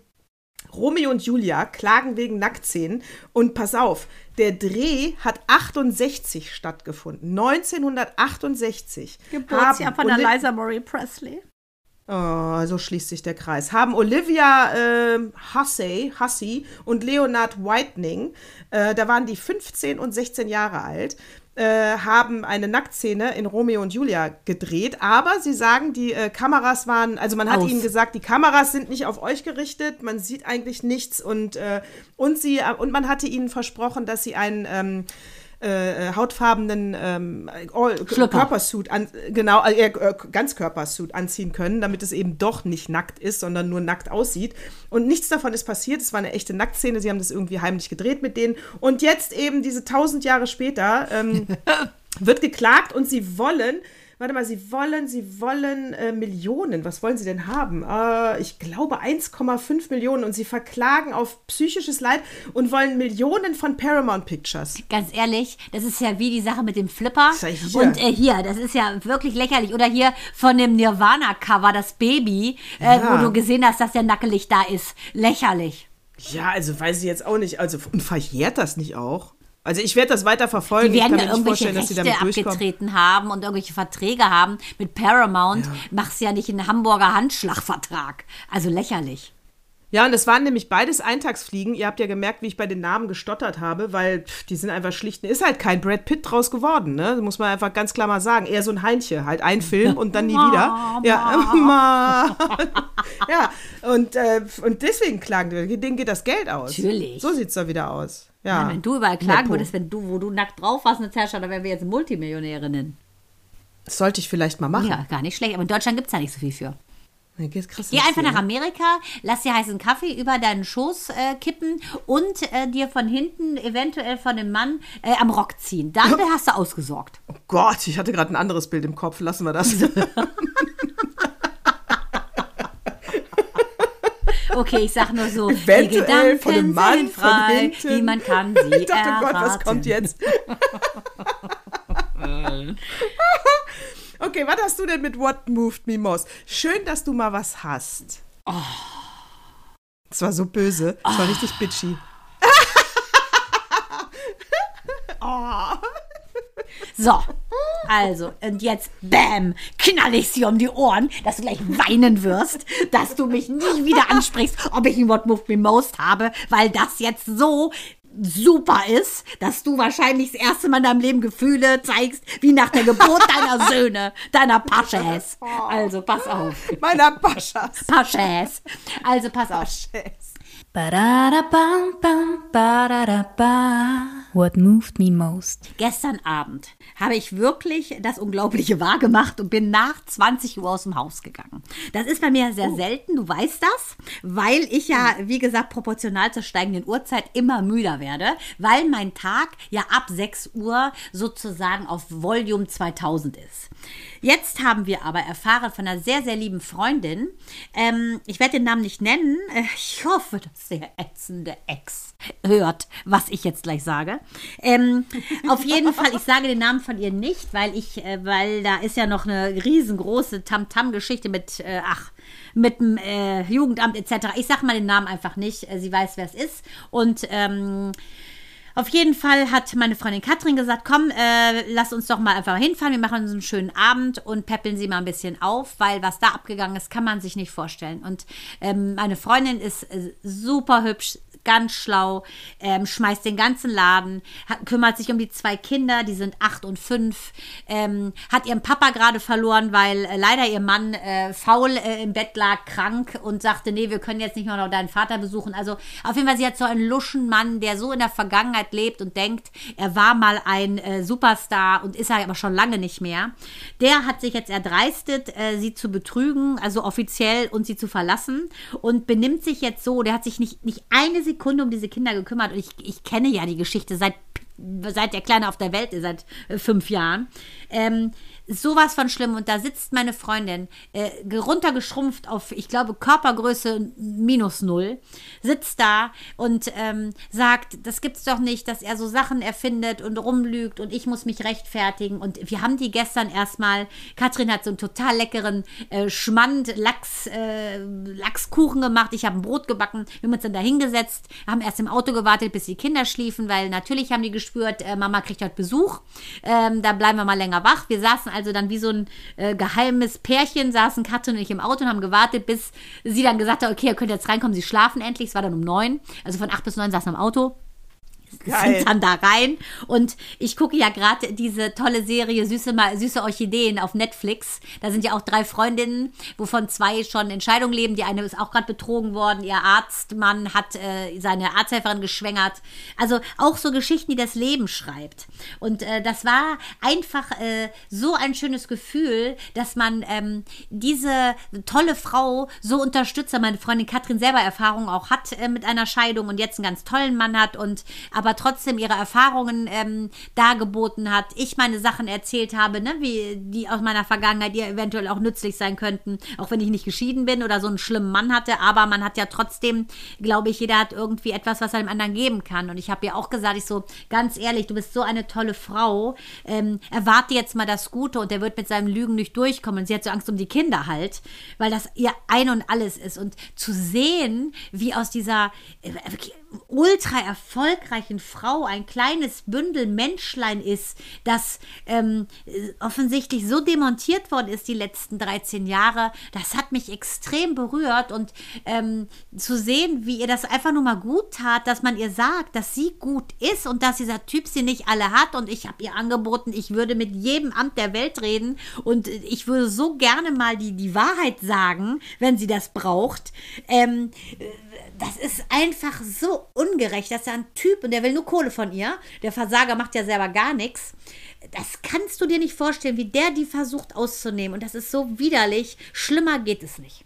Speaker 1: Romeo und Julia klagen wegen Nacktszenen. Und pass auf, der Dreh hat 68 stattgefunden. 1968.
Speaker 2: Geburtsjahr von der Liza Marie Presley.
Speaker 1: Oh, so schließt sich der Kreis. Haben Olivia ähm, Hussey, Hussey und Leonard Whitening, äh, da waren die 15 und 16 Jahre alt, äh, haben eine Nacktszene in Romeo und Julia gedreht, aber sie sagen, die äh, Kameras waren, also man hat
Speaker 2: Aus.
Speaker 1: ihnen gesagt, die Kameras sind nicht auf euch gerichtet, man sieht eigentlich nichts und, äh, und, sie, und man hatte ihnen versprochen, dass sie einen ähm, äh, hautfarbenen ähm, All. Körpersuit an, genau, äh, äh, Ganzkörpersuit anziehen können, damit es eben doch nicht nackt ist, sondern nur nackt aussieht. Und nichts davon ist passiert. Es war eine echte Nacktszene. Sie haben das irgendwie heimlich gedreht mit denen. Und jetzt eben diese tausend Jahre später ähm, wird geklagt und sie wollen. Warte mal, Sie wollen, Sie wollen äh, Millionen. Was wollen Sie denn haben? Äh, ich glaube 1,5 Millionen. Und Sie verklagen auf psychisches Leid und wollen Millionen von Paramount Pictures.
Speaker 2: Ganz ehrlich, das ist ja wie die Sache mit dem Flipper.
Speaker 1: Hier.
Speaker 2: Und äh, hier, das ist ja wirklich lächerlich. Oder hier von dem Nirvana-Cover, das Baby, äh,
Speaker 1: Ja.
Speaker 2: wo du gesehen hast, dass der nackelig da ist. Lächerlich.
Speaker 1: Ja, also weiß ich jetzt auch nicht. Also und verjährt das nicht auch? Also ich werde das weiter verfolgen.
Speaker 2: Die werden
Speaker 1: ich
Speaker 2: ja
Speaker 1: kann mir nicht
Speaker 2: irgendwelche
Speaker 1: vorstellen, dass sie
Speaker 2: Rechte
Speaker 1: damit durchkommen.
Speaker 2: abgetreten haben und irgendwelche Verträge haben mit Paramount. Machst ja nicht einen Hamburger Handschlagvertrag. Also lächerlich.
Speaker 1: Ja, und es waren nämlich beides Eintagsfliegen. Ihr habt ja gemerkt, wie ich bei den Namen gestottert habe, weil pff, die sind einfach schlicht. Ist halt kein Brad Pitt draus geworden, ne? Das muss man einfach ganz klar mal sagen. Eher so ein Heinche. Halt ein Film und dann nie wieder. Ja, ja, und, äh, und deswegen klagen die. Denen geht das Geld aus.
Speaker 2: Natürlich.
Speaker 1: So sieht's da wieder aus. Ja.
Speaker 2: Wenn du überall klagen
Speaker 1: Nepo.
Speaker 2: würdest, wenn du, wo du nackt drauf warst, eine Tasche, dann wären wir jetzt Multimillionärinnen.
Speaker 1: Das sollte ich vielleicht mal machen.
Speaker 2: Ja, gar nicht schlecht. Aber in Deutschland gibt es da nicht so viel für.
Speaker 1: Nee,
Speaker 2: Geh einfach nach? Amerika, lass dir heißen Kaffee über deinen Schoß äh, kippen und äh, dir von hinten eventuell von dem Mann äh, am Rock ziehen. Dann hast du ausgesorgt.
Speaker 1: Oh Gott, ich hatte gerade ein anderes Bild im Kopf. Lassen wir das.
Speaker 2: Okay, ich sag nur so, die
Speaker 1: Eventuell
Speaker 2: Gedanken
Speaker 1: von dem Mann
Speaker 2: sind frei, niemand kann sie
Speaker 1: Ich dachte, oh Gott, was
Speaker 2: erraten.
Speaker 1: kommt jetzt? okay, was hast du denn mit What Moved Me Most? Schön, dass du mal was hast.
Speaker 2: Oh.
Speaker 1: Das war so böse. Das war richtig bitchy.
Speaker 2: So, also, und jetzt, bam, knall ich sie um die Ohren, dass du gleich weinen wirst, dass du mich nicht wieder ansprichst, ob ich ein What Moved Me Most habe, weil das jetzt so super ist, dass du wahrscheinlich das erste Mal in deinem Leben Gefühle zeigst, wie nach der Geburt deiner Söhne, deiner Paschäs. Also, pass auf.
Speaker 1: Meiner Paschas.
Speaker 2: Paschäs. Also, pass auf.
Speaker 3: Ba-da-da-ba. What moved me most?
Speaker 2: Gestern Abend habe ich wirklich das Unglaubliche wahrgemacht und bin nach 20 Uhr aus dem Haus gegangen. Das ist bei mir sehr selten, du weißt das, weil ich ja, wie gesagt, proportional zur steigenden Uhrzeit immer müder werde, weil mein Tag ja ab 6 Uhr sozusagen auf Volume 2000 ist. Jetzt haben wir aber erfahren von einer sehr, sehr lieben Freundin, ähm, ich werde den Namen nicht nennen, äh, ich hoffe, dass der ätzende Ex hört, was ich jetzt gleich sage. Ähm, auf jeden Fall, ich sage den Namen von ihr nicht, weil ich, äh, weil da ist ja noch eine riesengroße Tamtam-Geschichte mit, äh, ach, mit dem äh, Jugendamt etc. Ich sage mal den Namen einfach nicht. Äh, sie weiß, wer es ist. Und ähm, auf jeden Fall hat meine Freundin Katrin gesagt, komm, äh, lass uns doch mal einfach hinfahren. Wir machen uns einen schönen Abend und peppeln sie mal ein bisschen auf, weil was da abgegangen ist, kann man sich nicht vorstellen. Und ähm, meine Freundin ist äh, super hübsch, ganz schlau, ähm, schmeißt den ganzen Laden, hat, kümmert sich um die zwei Kinder, die sind acht und fünf, ähm, hat ihren Papa gerade verloren, weil äh, leider ihr Mann äh, faul äh, im Bett lag, krank und sagte, nee, wir können jetzt nicht mehr noch deinen Vater besuchen. Also auf jeden Fall, sie hat so einen luschen Mann, der so in der Vergangenheit lebt und denkt, er war mal ein äh, Superstar und ist er aber schon lange nicht mehr. Der hat sich jetzt erdreistet, äh, sie zu betrügen, also offiziell und sie zu verlassen und benimmt sich jetzt so, der hat sich nicht, nicht eine Sekunde um diese Kinder gekümmert und ich, ich kenne ja die Geschichte seit seit der Kleine auf der Welt ist, seit äh, fünf Jahren. Ähm, sowas von schlimm. Und da sitzt meine Freundin, äh, runtergeschrumpft auf, ich glaube, Körpergröße minus null, sitzt da und ähm, sagt, das gibt's doch nicht, dass er so Sachen erfindet und rumlügt und ich muss mich rechtfertigen. Und wir haben die gestern erstmal, Katrin hat so einen total leckeren äh, Schmand Lachs, äh, Lachskuchen gemacht. Ich habe ein Brot gebacken. Wir haben uns dann da hingesetzt, haben erst im Auto gewartet, bis die Kinder schliefen, weil natürlich haben die gespürt, äh, Mama kriegt heute Besuch. Ähm, da bleiben wir mal länger wach. Wir saßen also dann wie so ein äh, geheimes Pärchen, saßen Katrin und ich im Auto und haben gewartet, bis sie dann gesagt hat, okay, ihr könnt jetzt reinkommen, sie schlafen endlich. Es war dann um neun. Also von acht bis neun saßen wir im Auto.
Speaker 1: Geil.
Speaker 2: sind dann da rein. Und ich gucke ja gerade diese tolle Serie Süße, Süße Orchideen auf Netflix. Da sind ja auch drei Freundinnen, wovon zwei schon Entscheidung leben. Die eine ist auch gerade betrogen worden. Ihr Arztmann hat äh, seine Arzthelferin geschwängert. Also auch so Geschichten, die das Leben schreibt. Und äh, das war einfach äh, so ein schönes Gefühl, dass man ähm, diese tolle Frau so unterstützt. Meine Freundin Katrin selber Erfahrung auch hat äh, mit einer Scheidung und jetzt einen ganz tollen Mann hat und aber trotzdem ihre Erfahrungen ähm, dargeboten hat. Ich meine Sachen erzählt habe, ne, wie die aus meiner Vergangenheit, die eventuell auch nützlich sein könnten, auch wenn ich nicht geschieden bin oder so einen schlimmen Mann hatte. Aber man hat ja trotzdem, glaube ich, jeder hat irgendwie etwas, was er dem anderen geben kann. Und ich habe ihr auch gesagt, ich so, ganz ehrlich, du bist so eine tolle Frau. Ähm, erwarte jetzt mal das Gute und der wird mit seinen Lügen nicht durchkommen. Und sie hat so Angst um die Kinder halt, weil das ihr ein und alles ist. Und zu sehen, wie aus dieser äh, ultra erfolgreichen Frau ein kleines Bündel Menschlein ist, das ähm, äh, offensichtlich so demontiert worden ist die letzten 13 Jahre, das hat mich extrem berührt und ähm, zu sehen, wie ihr das einfach nur mal gut tat, dass man ihr sagt, dass sie gut ist und dass dieser Typ sie nicht alle hat und ich habe ihr angeboten, ich würde mit jedem Amt der Welt reden und ich würde so gerne mal die, die Wahrheit sagen, wenn sie das braucht. Ähm, das ist einfach so ungerecht, dass er ein Typ und der will nur Kohle von ihr. Der Versager macht ja selber gar nichts. Das kannst du dir nicht vorstellen, wie der die versucht auszunehmen. Und das ist so widerlich. Schlimmer geht es nicht.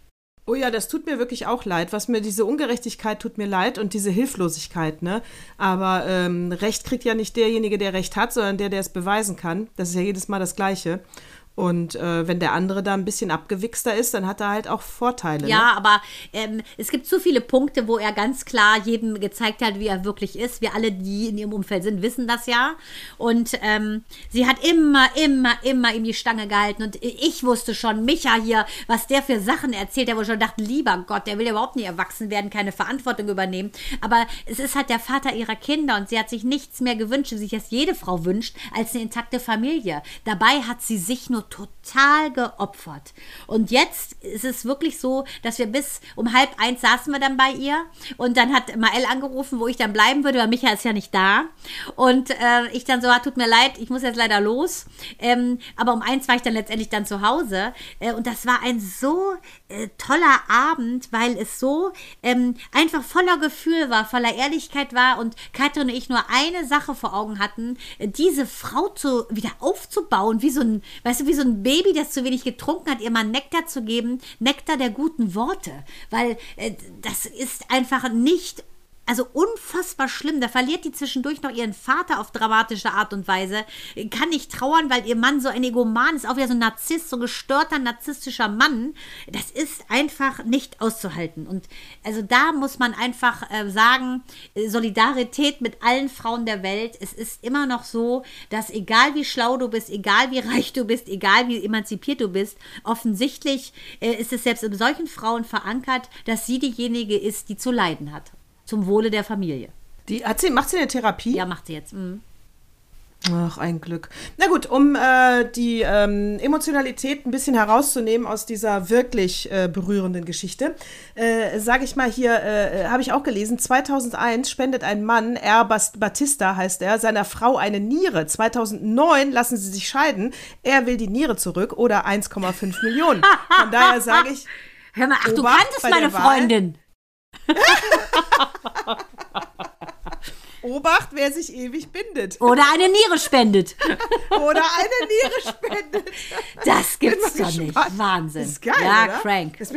Speaker 1: Oh ja, das tut mir wirklich auch leid. Was mir diese Ungerechtigkeit tut mir leid und diese Hilflosigkeit, ne? Aber ähm, Recht kriegt ja nicht derjenige, der Recht hat, sondern der, der es beweisen kann. Das ist ja jedes Mal das Gleiche. Und äh, wenn der andere da ein bisschen abgewichster ist, dann hat er halt auch Vorteile. Ne?
Speaker 2: Ja, aber ähm, es gibt zu viele Punkte, wo er ganz klar jedem gezeigt hat, wie er wirklich ist. Wir alle, die in ihrem Umfeld sind, wissen das ja. Und ähm, sie hat immer, immer, immer ihm die Stange gehalten. Und ich wusste schon, Micha hier, was der für Sachen erzählt, der wo ich schon dachte, lieber Gott, der will ja überhaupt nicht erwachsen werden, keine Verantwortung übernehmen. Aber es ist halt der Vater ihrer Kinder und sie hat sich nichts mehr gewünscht, wie sich das jede Frau wünscht, als eine intakte Familie. Dabei hat sie sich nur tut total geopfert. Und jetzt ist es wirklich so, dass wir bis um halb eins saßen wir dann bei ihr und dann hat Mael angerufen, wo ich dann bleiben würde, weil Micha ist ja nicht da. Und äh, ich dann so, ah, tut mir leid, ich muss jetzt leider los. Ähm, aber um eins war ich dann letztendlich dann zu Hause. Äh, und das war ein so äh, toller Abend, weil es so ähm, einfach voller Gefühl war, voller Ehrlichkeit war und Katrin und ich nur eine Sache vor Augen hatten, äh, diese Frau zu, wieder aufzubauen, wie so ein, weißt du, wie so ein Baby, das zu wenig getrunken hat, ihr mal Nektar zu geben, Nektar der guten Worte, weil äh, das ist einfach nicht also unfassbar schlimm. Da verliert die zwischendurch noch ihren Vater auf dramatische Art und Weise. Kann nicht trauern, weil ihr Mann so ein Egoman ist, auch wieder so ein Narzisst, so ein gestörter narzisstischer Mann. Das ist einfach nicht auszuhalten. Und also da muss man einfach äh, sagen, Solidarität mit allen Frauen der Welt. Es ist immer noch so, dass egal wie schlau du bist, egal wie reich du bist, egal wie emanzipiert du bist, offensichtlich äh, ist es selbst in solchen Frauen verankert, dass sie diejenige ist, die zu leiden hat zum Wohle der Familie.
Speaker 1: Die, hat sie, macht sie eine Therapie?
Speaker 2: Ja, macht sie jetzt. Mhm.
Speaker 1: Ach, ein Glück. Na gut, um äh, die ähm, Emotionalität ein bisschen herauszunehmen aus dieser wirklich äh, berührenden Geschichte, äh, sage ich mal hier, äh, habe ich auch gelesen, 2001 spendet ein Mann, R. Batista heißt er, seiner Frau eine Niere. 2009 lassen sie sich scheiden. Er will die Niere zurück oder 1,5 Millionen. Von daher sage ich,
Speaker 2: Hör mal, ach, du
Speaker 1: Obacht
Speaker 2: kanntest
Speaker 1: bei
Speaker 2: meine. Freundin.
Speaker 1: Obacht, wer sich ewig bindet.
Speaker 2: Oder eine Niere spendet.
Speaker 1: Oder eine Niere spendet.
Speaker 2: Das gibt's doch nicht.
Speaker 1: gespannt.
Speaker 2: Wahnsinn.
Speaker 1: Ist geil,
Speaker 2: ja,
Speaker 1: oder?
Speaker 2: crank.
Speaker 1: Das,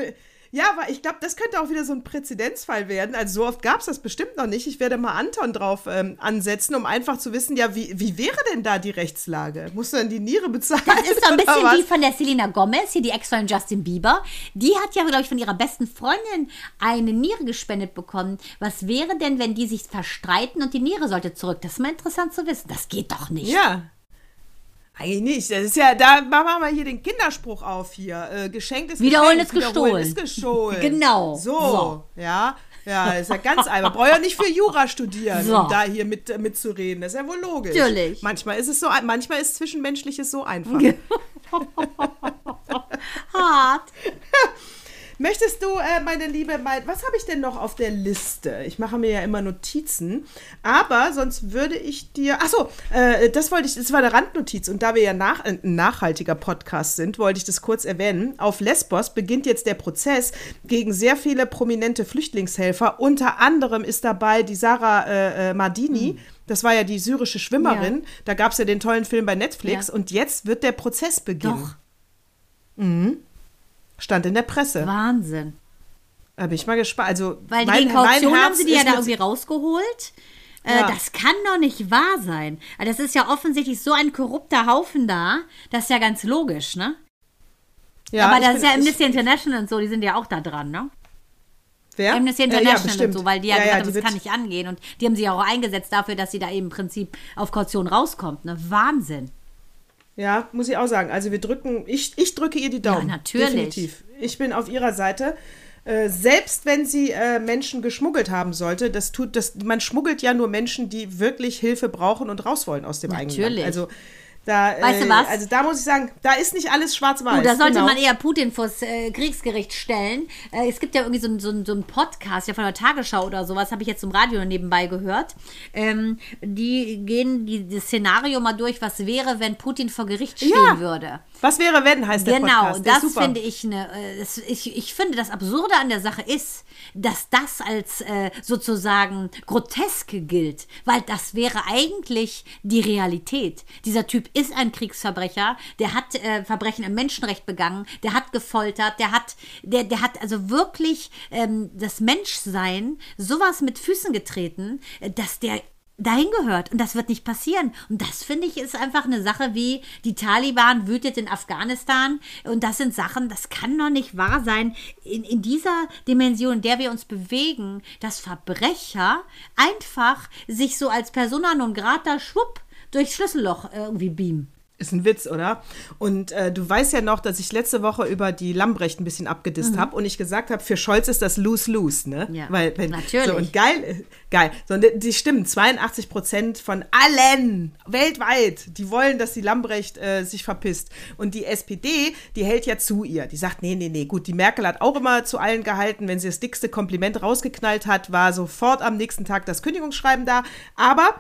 Speaker 1: Ja, aber ich glaube, das könnte auch wieder so ein Präzedenzfall werden. Also so oft gab es das bestimmt noch nicht. Ich werde mal Anton drauf ähm, ansetzen, um einfach zu wissen, ja, wie, wie wäre denn da die Rechtslage? Musst du dann die Niere bezahlen?
Speaker 2: Das ist so ein bisschen
Speaker 1: was?
Speaker 2: wie von der Selena Gomez, hier die Ex von Justin Bieber. Die hat ja, glaube ich, von ihrer besten Freundin eine Niere gespendet bekommen. Was wäre denn, wenn die sich verstreiten und die Niere sollte zurück? Das ist mal interessant zu wissen. Das geht doch nicht.
Speaker 1: Ja. Eigentlich nicht. Das ist ja, da machen wir hier den Kinderspruch auf hier. Äh, geschenkt ist
Speaker 2: Wiederholen
Speaker 1: geschenkt,
Speaker 2: ist gestohlen.
Speaker 1: Wiederholen ist gestohlen.
Speaker 2: Genau.
Speaker 1: So,
Speaker 2: So.
Speaker 1: ja. Ja, ist ja ganz einfach. Brauche ja nicht für Jura studieren,
Speaker 2: So.
Speaker 1: um da hier mit, äh, mitzureden. Das ist ja wohl logisch.
Speaker 2: Natürlich.
Speaker 1: Manchmal ist es so, manchmal ist Zwischenmenschliches so einfach.
Speaker 2: Hart.
Speaker 1: Möchtest du, äh, meine Liebe, mal, was habe ich denn noch auf der Liste? Ich mache mir ja immer Notizen, aber sonst würde ich dir, ach so, äh, das wollte ich, das war eine Randnotiz und da wir ja nach, äh, ein nachhaltiger Podcast sind, wollte ich das kurz erwähnen. Auf Lesbos beginnt jetzt der Prozess gegen sehr viele prominente Flüchtlingshelfer. Unter anderem ist dabei die Sarah äh, äh, Mardini. Das war ja die syrische Schwimmerin.
Speaker 2: Ja.
Speaker 1: Da gab es ja den tollen Film bei Netflix.
Speaker 2: Ja.
Speaker 1: Und jetzt wird der Prozess beginnen.
Speaker 2: Doch.
Speaker 1: Stand in der Presse.
Speaker 2: Wahnsinn.
Speaker 1: Da bin ich mal gespannt. Also,
Speaker 2: Weil
Speaker 1: mein-
Speaker 2: die Kaution
Speaker 1: mein
Speaker 2: haben
Speaker 1: Herz
Speaker 2: sie die ja da irgendwie rausgeholt. Äh,
Speaker 1: Ja.
Speaker 2: Das kann doch nicht wahr sein. Also Das ist ja offensichtlich so ein korrupter Haufen da. Das ist ja ganz logisch, ne?
Speaker 1: Ja,
Speaker 2: Aber das ist ja Amnesty International und so, die sind ja auch da dran, ne?
Speaker 1: Wer?
Speaker 2: Amnesty
Speaker 1: Äh, ja,
Speaker 2: International und so, weil die ja,
Speaker 1: ja,
Speaker 2: gesagt
Speaker 1: ja,
Speaker 2: haben, das kann nicht angehen. Und die haben sich ja auch eingesetzt dafür, dass sie da eben im Prinzip auf Kaution rauskommt. Ne? Wahnsinn.
Speaker 1: Ja, muss ich auch sagen. Also wir drücken, ich, ich drücke ihr die Daumen.
Speaker 2: Ja, natürlich.
Speaker 1: Definitiv. Ich bin auf ihrer Seite. Äh, selbst wenn sie äh, Menschen geschmuggelt haben sollte, das tut das, man schmuggelt ja nur Menschen, die wirklich Hilfe brauchen und raus wollen aus dem eigenen
Speaker 2: Natürlich.
Speaker 1: Land. Also da,
Speaker 2: Weißt
Speaker 1: äh,
Speaker 2: du was?
Speaker 1: Also da muss ich sagen, da ist nicht alles schwarz-weiß.
Speaker 2: Da sollte
Speaker 1: genau.
Speaker 2: man eher Putin vors äh, Kriegsgericht stellen. Äh, es gibt ja irgendwie so, ein- so, ein- so einen Podcast, ja von der Tagesschau oder sowas, habe ich jetzt im Radio nebenbei gehört. Ähm, die gehen die, das Szenario mal durch, was wäre, wenn Putin vor Gericht stehen
Speaker 1: Ja.
Speaker 2: würde.
Speaker 1: Was wäre, wenn, heißt der
Speaker 2: Genau,
Speaker 1: Podcast. Ist
Speaker 2: das finde ich eine. Äh, ich, ich finde, das Absurde an der Sache ist, dass das als äh, sozusagen groteske gilt, weil das wäre eigentlich die Realität. Dieser Typ ist ein Kriegsverbrecher, der hat äh, Verbrechen im Menschenrecht begangen, der hat gefoltert, der hat, der, der hat also wirklich ähm, das Menschsein sowas mit Füßen getreten, äh, dass der dahin gehört. Und das wird nicht passieren. Und das finde ich ist einfach eine Sache wie die Taliban wütet in Afghanistan. Und das sind Sachen, das kann doch nicht wahr sein. In, in dieser Dimension, in der wir uns bewegen, dass Verbrecher einfach sich so als Persona non grata schwupp durchs Schlüsselloch irgendwie beamen.
Speaker 1: Ist ein Witz, oder? Und äh, du weißt ja noch, dass ich letzte Woche über die Lambrecht ein bisschen abgedisst habe und ich gesagt habe, für Scholz ist das lose-lose, ne?
Speaker 2: Mhm. Ja,
Speaker 1: Weil, wenn,
Speaker 2: natürlich.
Speaker 1: So, und geil, geil. So, und die, die stimmen, 82 Prozent von allen weltweit, die wollen, dass die Lambrecht äh, sich verpisst. Und die SPD, die hält ja zu ihr. Die sagt, nee, nee, nee, gut, die Merkel hat auch immer zu allen gehalten. Wenn sie das dickste Kompliment rausgeknallt hat, war sofort am nächsten Tag das Kündigungsschreiben da. Aber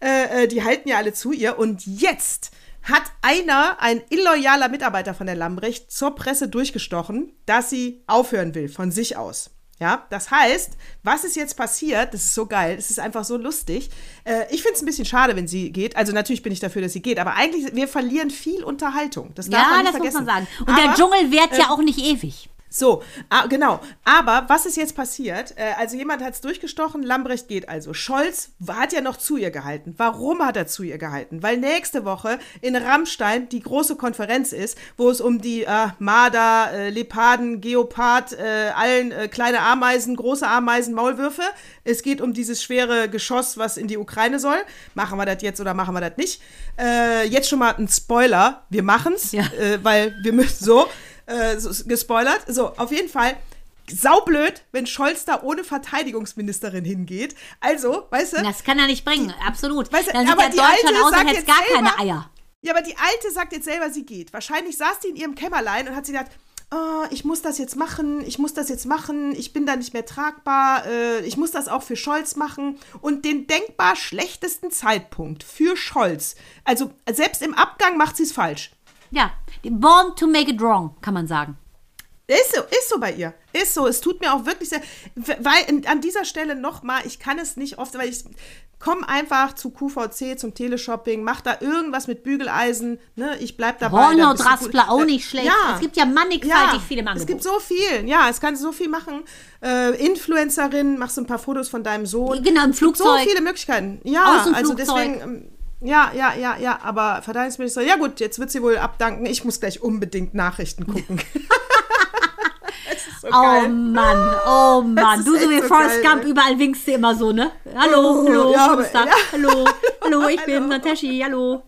Speaker 1: äh, äh, die halten ja alle zu ihr. Und jetzt hat einer, ein illoyaler Mitarbeiter von der Lambrecht, zur Presse durchgestochen, dass sie aufhören will von sich aus. Ja, das heißt, was ist jetzt passiert? Das ist so geil, das ist einfach so lustig. Äh, ich finde es ein bisschen schade, wenn sie geht. Also natürlich bin ich dafür, dass sie geht, aber eigentlich, wir verlieren viel Unterhaltung. Das darf man
Speaker 2: Ja,
Speaker 1: nicht
Speaker 2: das muss
Speaker 1: vergessen.
Speaker 2: man sagen. Und
Speaker 1: aber,
Speaker 2: der Dschungel währt ja auch nicht ewig.
Speaker 1: So, ah, genau. Aber was ist jetzt passiert? Äh, also jemand hat es durchgestochen, Lambrecht geht also. Scholz hat ja noch zu ihr gehalten. Warum hat er zu ihr gehalten? Weil nächste Woche in Rammstein die große Konferenz ist, wo es um die äh, Marder, äh, Leoparden, Geopard, äh, allen äh, kleine Ameisen, große Ameisen, Maulwürfe. Es geht um dieses schwere Geschoss, was in die Ukraine soll. Machen wir das jetzt oder machen wir das nicht? Äh, jetzt schon mal ein Spoiler. Wir machen's,
Speaker 2: Ja.
Speaker 1: äh, weil wir müssen so äh, so, gespoilert. So, auf jeden Fall. Saublöd, wenn Scholz da ohne Verteidigungsministerin hingeht. Also, weißt du,
Speaker 2: Das kann er nicht bringen, absolut.
Speaker 1: Weißt du,
Speaker 2: Dann sieht
Speaker 1: aber
Speaker 2: ja
Speaker 1: die
Speaker 2: Deutschland
Speaker 1: Alte
Speaker 2: aus, als
Speaker 1: sagt
Speaker 2: hätte es gar keine
Speaker 1: selber-
Speaker 2: Eier.
Speaker 1: ja, aber die Alte sagt jetzt selber, sie geht. Wahrscheinlich saß die in ihrem Kämmerlein und hat sie gedacht, oh, ich muss das jetzt machen, ich muss das jetzt machen, ich bin da nicht mehr tragbar, äh, ich muss das auch für Scholz machen. Und den denkbar schlechtesten Zeitpunkt für Scholz, also selbst im Abgang macht sie es falsch.
Speaker 2: Ja, born to make it wrong, kann man sagen.
Speaker 1: Ist so, ist so bei ihr. Ist so. Es tut mir auch wirklich sehr. Weil in, an dieser Stelle nochmal, ich kann es nicht oft, weil ich komm einfach zu QVC, zum Teleshopping, mach da irgendwas mit Bügeleisen, ne? Ich bleib dabei.
Speaker 2: Hornhaut
Speaker 1: da bist du
Speaker 2: Raspler
Speaker 1: gut.
Speaker 2: auch
Speaker 1: Äh,
Speaker 2: nicht schlecht.
Speaker 1: Ja.
Speaker 2: Es gibt ja mannigfaltig viele im
Speaker 1: Es gibt so viel, ja, es kann so viel machen. Äh, Influencerin, machst ein paar Fotos von deinem Sohn.
Speaker 2: Genau, im
Speaker 1: gibt So
Speaker 2: Flugzeug.
Speaker 1: viele Möglichkeiten. Ja, also
Speaker 2: Flugzeug.
Speaker 1: deswegen. Ja, ja, ja, ja, aber Verteidigungsminister, ja gut, jetzt wird sie wohl abdanken. Ich muss gleich unbedingt Nachrichten gucken. So
Speaker 2: Oh
Speaker 1: geil.
Speaker 2: Mann, oh Mann. Du so wie
Speaker 1: so
Speaker 2: Forrest
Speaker 1: geil,
Speaker 2: Gump,
Speaker 1: ne?
Speaker 2: überall winkst du immer so, ne? Hallo,
Speaker 1: Oh,
Speaker 2: hallo,
Speaker 1: ja, aber- ja.
Speaker 2: Hallo, hallo, ich bin
Speaker 1: Hallo.
Speaker 2: Nataschi, hallo.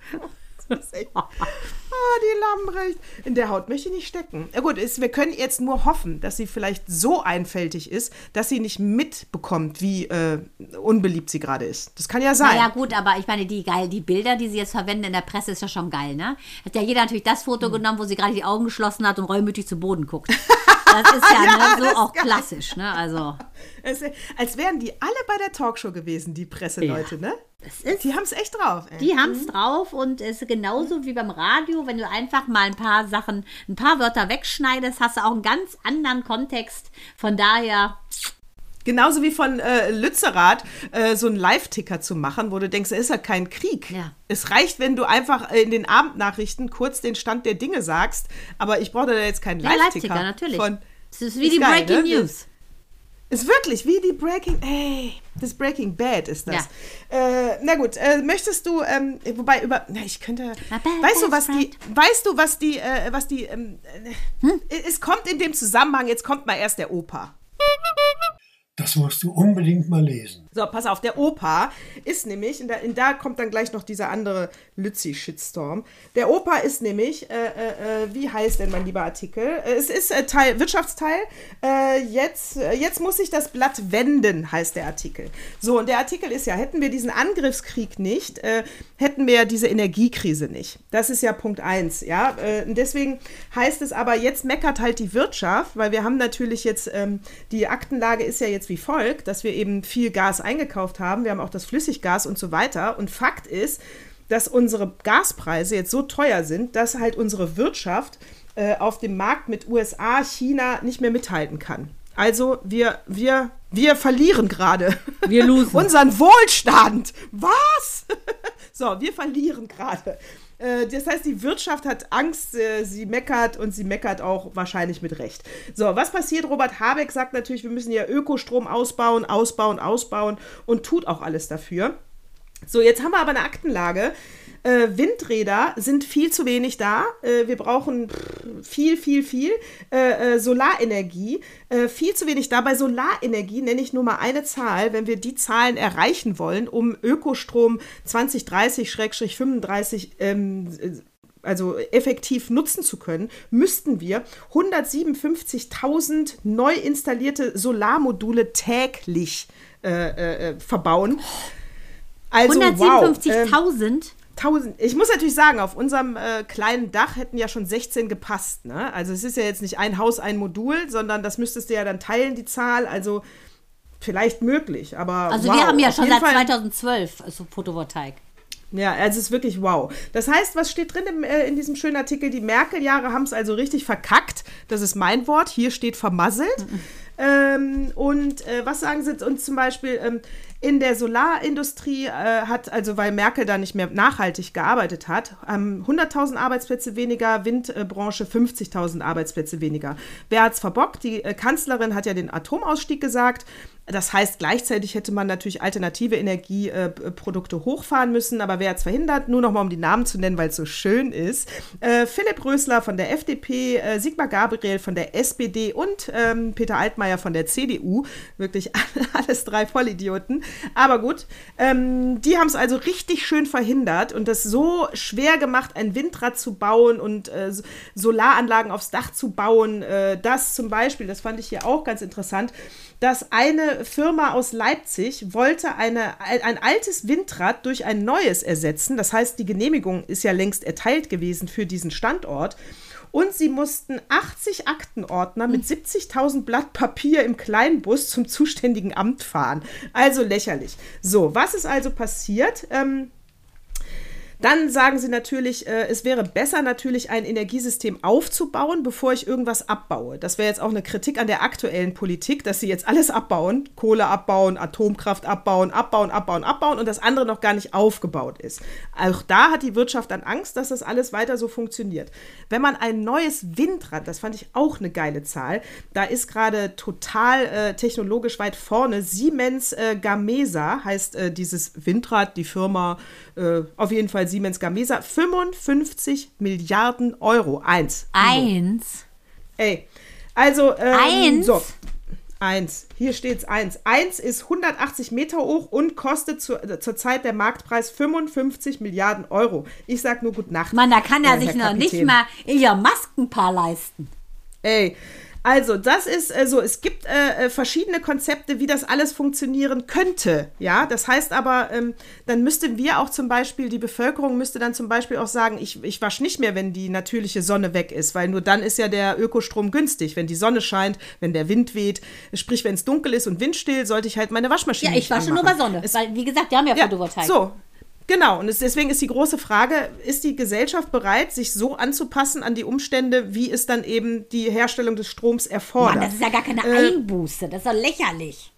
Speaker 1: Das ist echt- Ah, die Lamprecht. In der Haut möchte ich nicht stecken. Ja gut, ist, wir können jetzt nur hoffen, dass sie vielleicht so einfältig ist, dass sie nicht mitbekommt, wie äh, unbeliebt sie gerade ist. Das kann ja sein.
Speaker 2: Naja, gut, aber ich meine, die geil, die Bilder, die sie jetzt verwenden in der Presse, ist ja schon geil, ne? Hat ja jeder natürlich das Foto
Speaker 1: Hm.
Speaker 2: genommen, wo sie gerade die Augen geschlossen hat und reumütig zu Boden guckt. Das ist ja,
Speaker 1: Ja,
Speaker 2: ne, so auch
Speaker 1: geil.
Speaker 2: klassisch, ne? Also,
Speaker 1: Es, als wären die alle bei der Talkshow gewesen, die Presseleute, ne?
Speaker 2: das ist.
Speaker 1: Die haben es echt drauf. Ey.
Speaker 2: Die haben es drauf und es ist genauso wie beim Radio, wenn du einfach mal ein paar Sachen, ein paar Wörter wegschneidest, hast du auch einen ganz anderen Kontext. Von daher,
Speaker 1: Genauso wie von äh, Lützerath äh, so einen Live-Ticker zu machen, wo du denkst, es ist ja kein Krieg.
Speaker 2: Ja.
Speaker 1: Es reicht, wenn du einfach in den Abendnachrichten kurz den Stand der Dinge sagst, aber ich brauche da jetzt keinen
Speaker 2: ja,
Speaker 1: Live-Ticker.
Speaker 2: Live-Ticker, natürlich.
Speaker 1: Von,
Speaker 2: Das ist wie
Speaker 1: ist
Speaker 2: die
Speaker 1: geil,
Speaker 2: Breaking
Speaker 1: ne?
Speaker 2: News.
Speaker 1: Ist wirklich wie die Breaking, ey, das Breaking Bad ist das. Äh, na gut, äh, möchtest du, ähm, wobei über, na, ich könnte, weißt du, was die, weißt du, was die, äh, was die, ähm,
Speaker 2: Hm?
Speaker 1: äh, es kommt in dem Zusammenhang, jetzt kommt mal erst der Opa.
Speaker 4: Das musst du unbedingt mal lesen.
Speaker 1: So, pass auf, der Opa ist nämlich, und da, und da kommt dann gleich noch dieser andere Lützi-Shitstorm. Der Opa ist nämlich, äh, äh, äh, wie heißt denn mein lieber Artikel? Äh, es ist äh, Teil, Wirtschaftsteil. Äh, jetzt, jetzt muss sich das Blatt wenden, heißt der Artikel. So, und der Artikel ist ja, hätten wir diesen Angriffskrieg nicht, hätten wir diese Energiekrise nicht. Das ist ja Punkt eins, ja. Und deswegen heißt es aber, jetzt meckert halt die Wirtschaft, weil wir haben natürlich jetzt, ähm, die Aktenlage ist ja jetzt wie folgt, dass wir eben viel Gas eingekauft haben. Wir haben auch das Flüssiggas und so weiter. Und Fakt ist, dass unsere Gaspreise jetzt so teuer sind, dass halt unsere Wirtschaft äh, auf dem Markt mit USA, China nicht mehr mithalten kann. Also wir, wir, wir verlieren gerade.
Speaker 2: Wir losen.
Speaker 1: Unseren Wohlstand. Was? so, wir verlieren gerade. Äh, Das heißt, die Wirtschaft hat Angst, äh, sie meckert und sie meckert auch wahrscheinlich mit Recht. So, was passiert? Robert Habeck sagt natürlich, wir müssen ja Ökostrom ausbauen, ausbauen, ausbauen und tut auch alles dafür. So, jetzt haben wir aber eine Aktenlage. Äh, Windräder sind viel zu wenig da. Äh, wir brauchen pff, viel, viel, viel. Äh, äh, Solarenergie, äh, viel zu wenig da. Bei Solarenergie nenne ich nur mal eine Zahl, wenn wir die Zahlen erreichen wollen, um Ökostrom 2030-35 ähm, also effektiv nutzen zu können, müssten wir 157.000 neu installierte Solarmodule täglich äh, äh, verbauen. Also, wow. Ähm,
Speaker 2: 157.000?
Speaker 1: 1000. Ich muss natürlich sagen, auf unserem äh, kleinen Dach hätten ja schon 16 gepasst. Ne? Also es ist ja jetzt nicht ein Haus, ein Modul, sondern das müsstest du ja dann teilen, die Zahl. Also vielleicht möglich, aber
Speaker 2: Also
Speaker 1: wow,
Speaker 2: wir haben ja schon seit
Speaker 1: Fall-
Speaker 2: 2012 also Photovoltaik.
Speaker 1: Ja, also es ist wirklich wow. Das heißt, was steht drin im, äh, in diesem schönen Artikel? Die Merkel-Jahre haben es also richtig verkackt. Das ist mein Wort. Hier steht vermasselt. Ähm, und äh, was sagen sie uns zum Beispiel? Ähm, in der Solarindustrie äh, hat, also weil Merkel da nicht mehr nachhaltig gearbeitet hat, ähm, 100.000 Arbeitsplätze weniger, Windbranche 50.000 Arbeitsplätze weniger. Wer hat's verbockt? Die äh, Kanzlerin hat ja den Atomausstieg gesagt. Das heißt, gleichzeitig hätte man natürlich alternative Energieprodukte hochfahren müssen, aber wer hat es verhindert? Nur noch mal, um die Namen zu nennen, weil es so schön ist. Äh, Philipp Rösler von der FDP, äh, Sigmar Gabriel von der SPD und ähm, Peter Altmaier von der CDU. Wirklich alles drei Vollidioten. Aber gut, ähm, die haben es also richtig schön verhindert und das so schwer gemacht, ein Windrad zu bauen und äh, Solaranlagen aufs Dach zu bauen. Äh, das zum Beispiel, das fand ich hier auch ganz interessant, dass eine Firma aus Leipzig wollte eine, ein altes Windrad durch ein neues ersetzen. Das heißt, die Genehmigung ist ja längst erteilt gewesen für diesen Standort. Und sie mussten 80 Aktenordner mit 70.000 Blatt Papier im Kleinbus zum zuständigen Amt fahren. Also lächerlich. So, was ist also passiert? Ähm, Dann sagen sie natürlich, äh, es wäre besser natürlich ein Energiesystem aufzubauen, bevor ich irgendwas abbaue. Das wäre jetzt auch eine Kritik an der aktuellen Politik, dass sie jetzt alles abbauen, Kohle abbauen, Atomkraft abbauen, abbauen, abbauen, abbauen und das andere noch gar nicht aufgebaut ist. Auch da hat die Wirtschaft dann Angst, dass das alles weiter so funktioniert. Wenn man ein neues Windrad, das fand ich auch eine geile Zahl, da ist gerade total äh, technologisch weit vorne. Siemens äh, Gamesa heißt äh, dieses Windrad, die Firma, äh, auf jeden Fall Siemens Gamesa, 55 Milliarden Euro. Eins.
Speaker 2: Eins.
Speaker 1: Ey, also, ähm,
Speaker 2: Eins?
Speaker 1: so. Eins. Hier steht's eins. Eins ist 180 Meter hoch und kostet zu, äh, zurzeit der Marktpreis 55 Milliarden Euro. Ich sag nur Gut Nacht.
Speaker 2: Mann, da kann er
Speaker 1: äh,
Speaker 2: sich noch nicht mal Elon Musk ein paar leisten.
Speaker 1: Ey, also das ist äh, so, es gibt äh, äh, verschiedene Konzepte, wie das alles funktionieren könnte. Ja, das heißt aber, ähm, dann müssten wir auch zum Beispiel, die Bevölkerung müsste dann zum Beispiel auch sagen, ich, ich wasche nicht mehr, wenn die natürliche Sonne weg ist, weil nur dann ist ja der Ökostrom günstig. Wenn die Sonne scheint, wenn der Wind weht, sprich, wenn es dunkel ist und windstill, sollte ich halt meine Waschmaschine
Speaker 2: Ja, ich wasche nur bei
Speaker 1: anmachen.
Speaker 2: Sonne.
Speaker 1: Es
Speaker 2: weil, wie gesagt, wir haben ja,
Speaker 1: ja,
Speaker 2: Photovoltaik.
Speaker 1: so. Genau, und es, deswegen ist die große Frage, ist die Gesellschaft bereit, sich so anzupassen an die Umstände, wie es dann eben die Herstellung des Stroms erfordert?
Speaker 2: Mann, das ist ja gar keine
Speaker 1: Äh,
Speaker 2: Einbuße. Das ist doch lächerlich.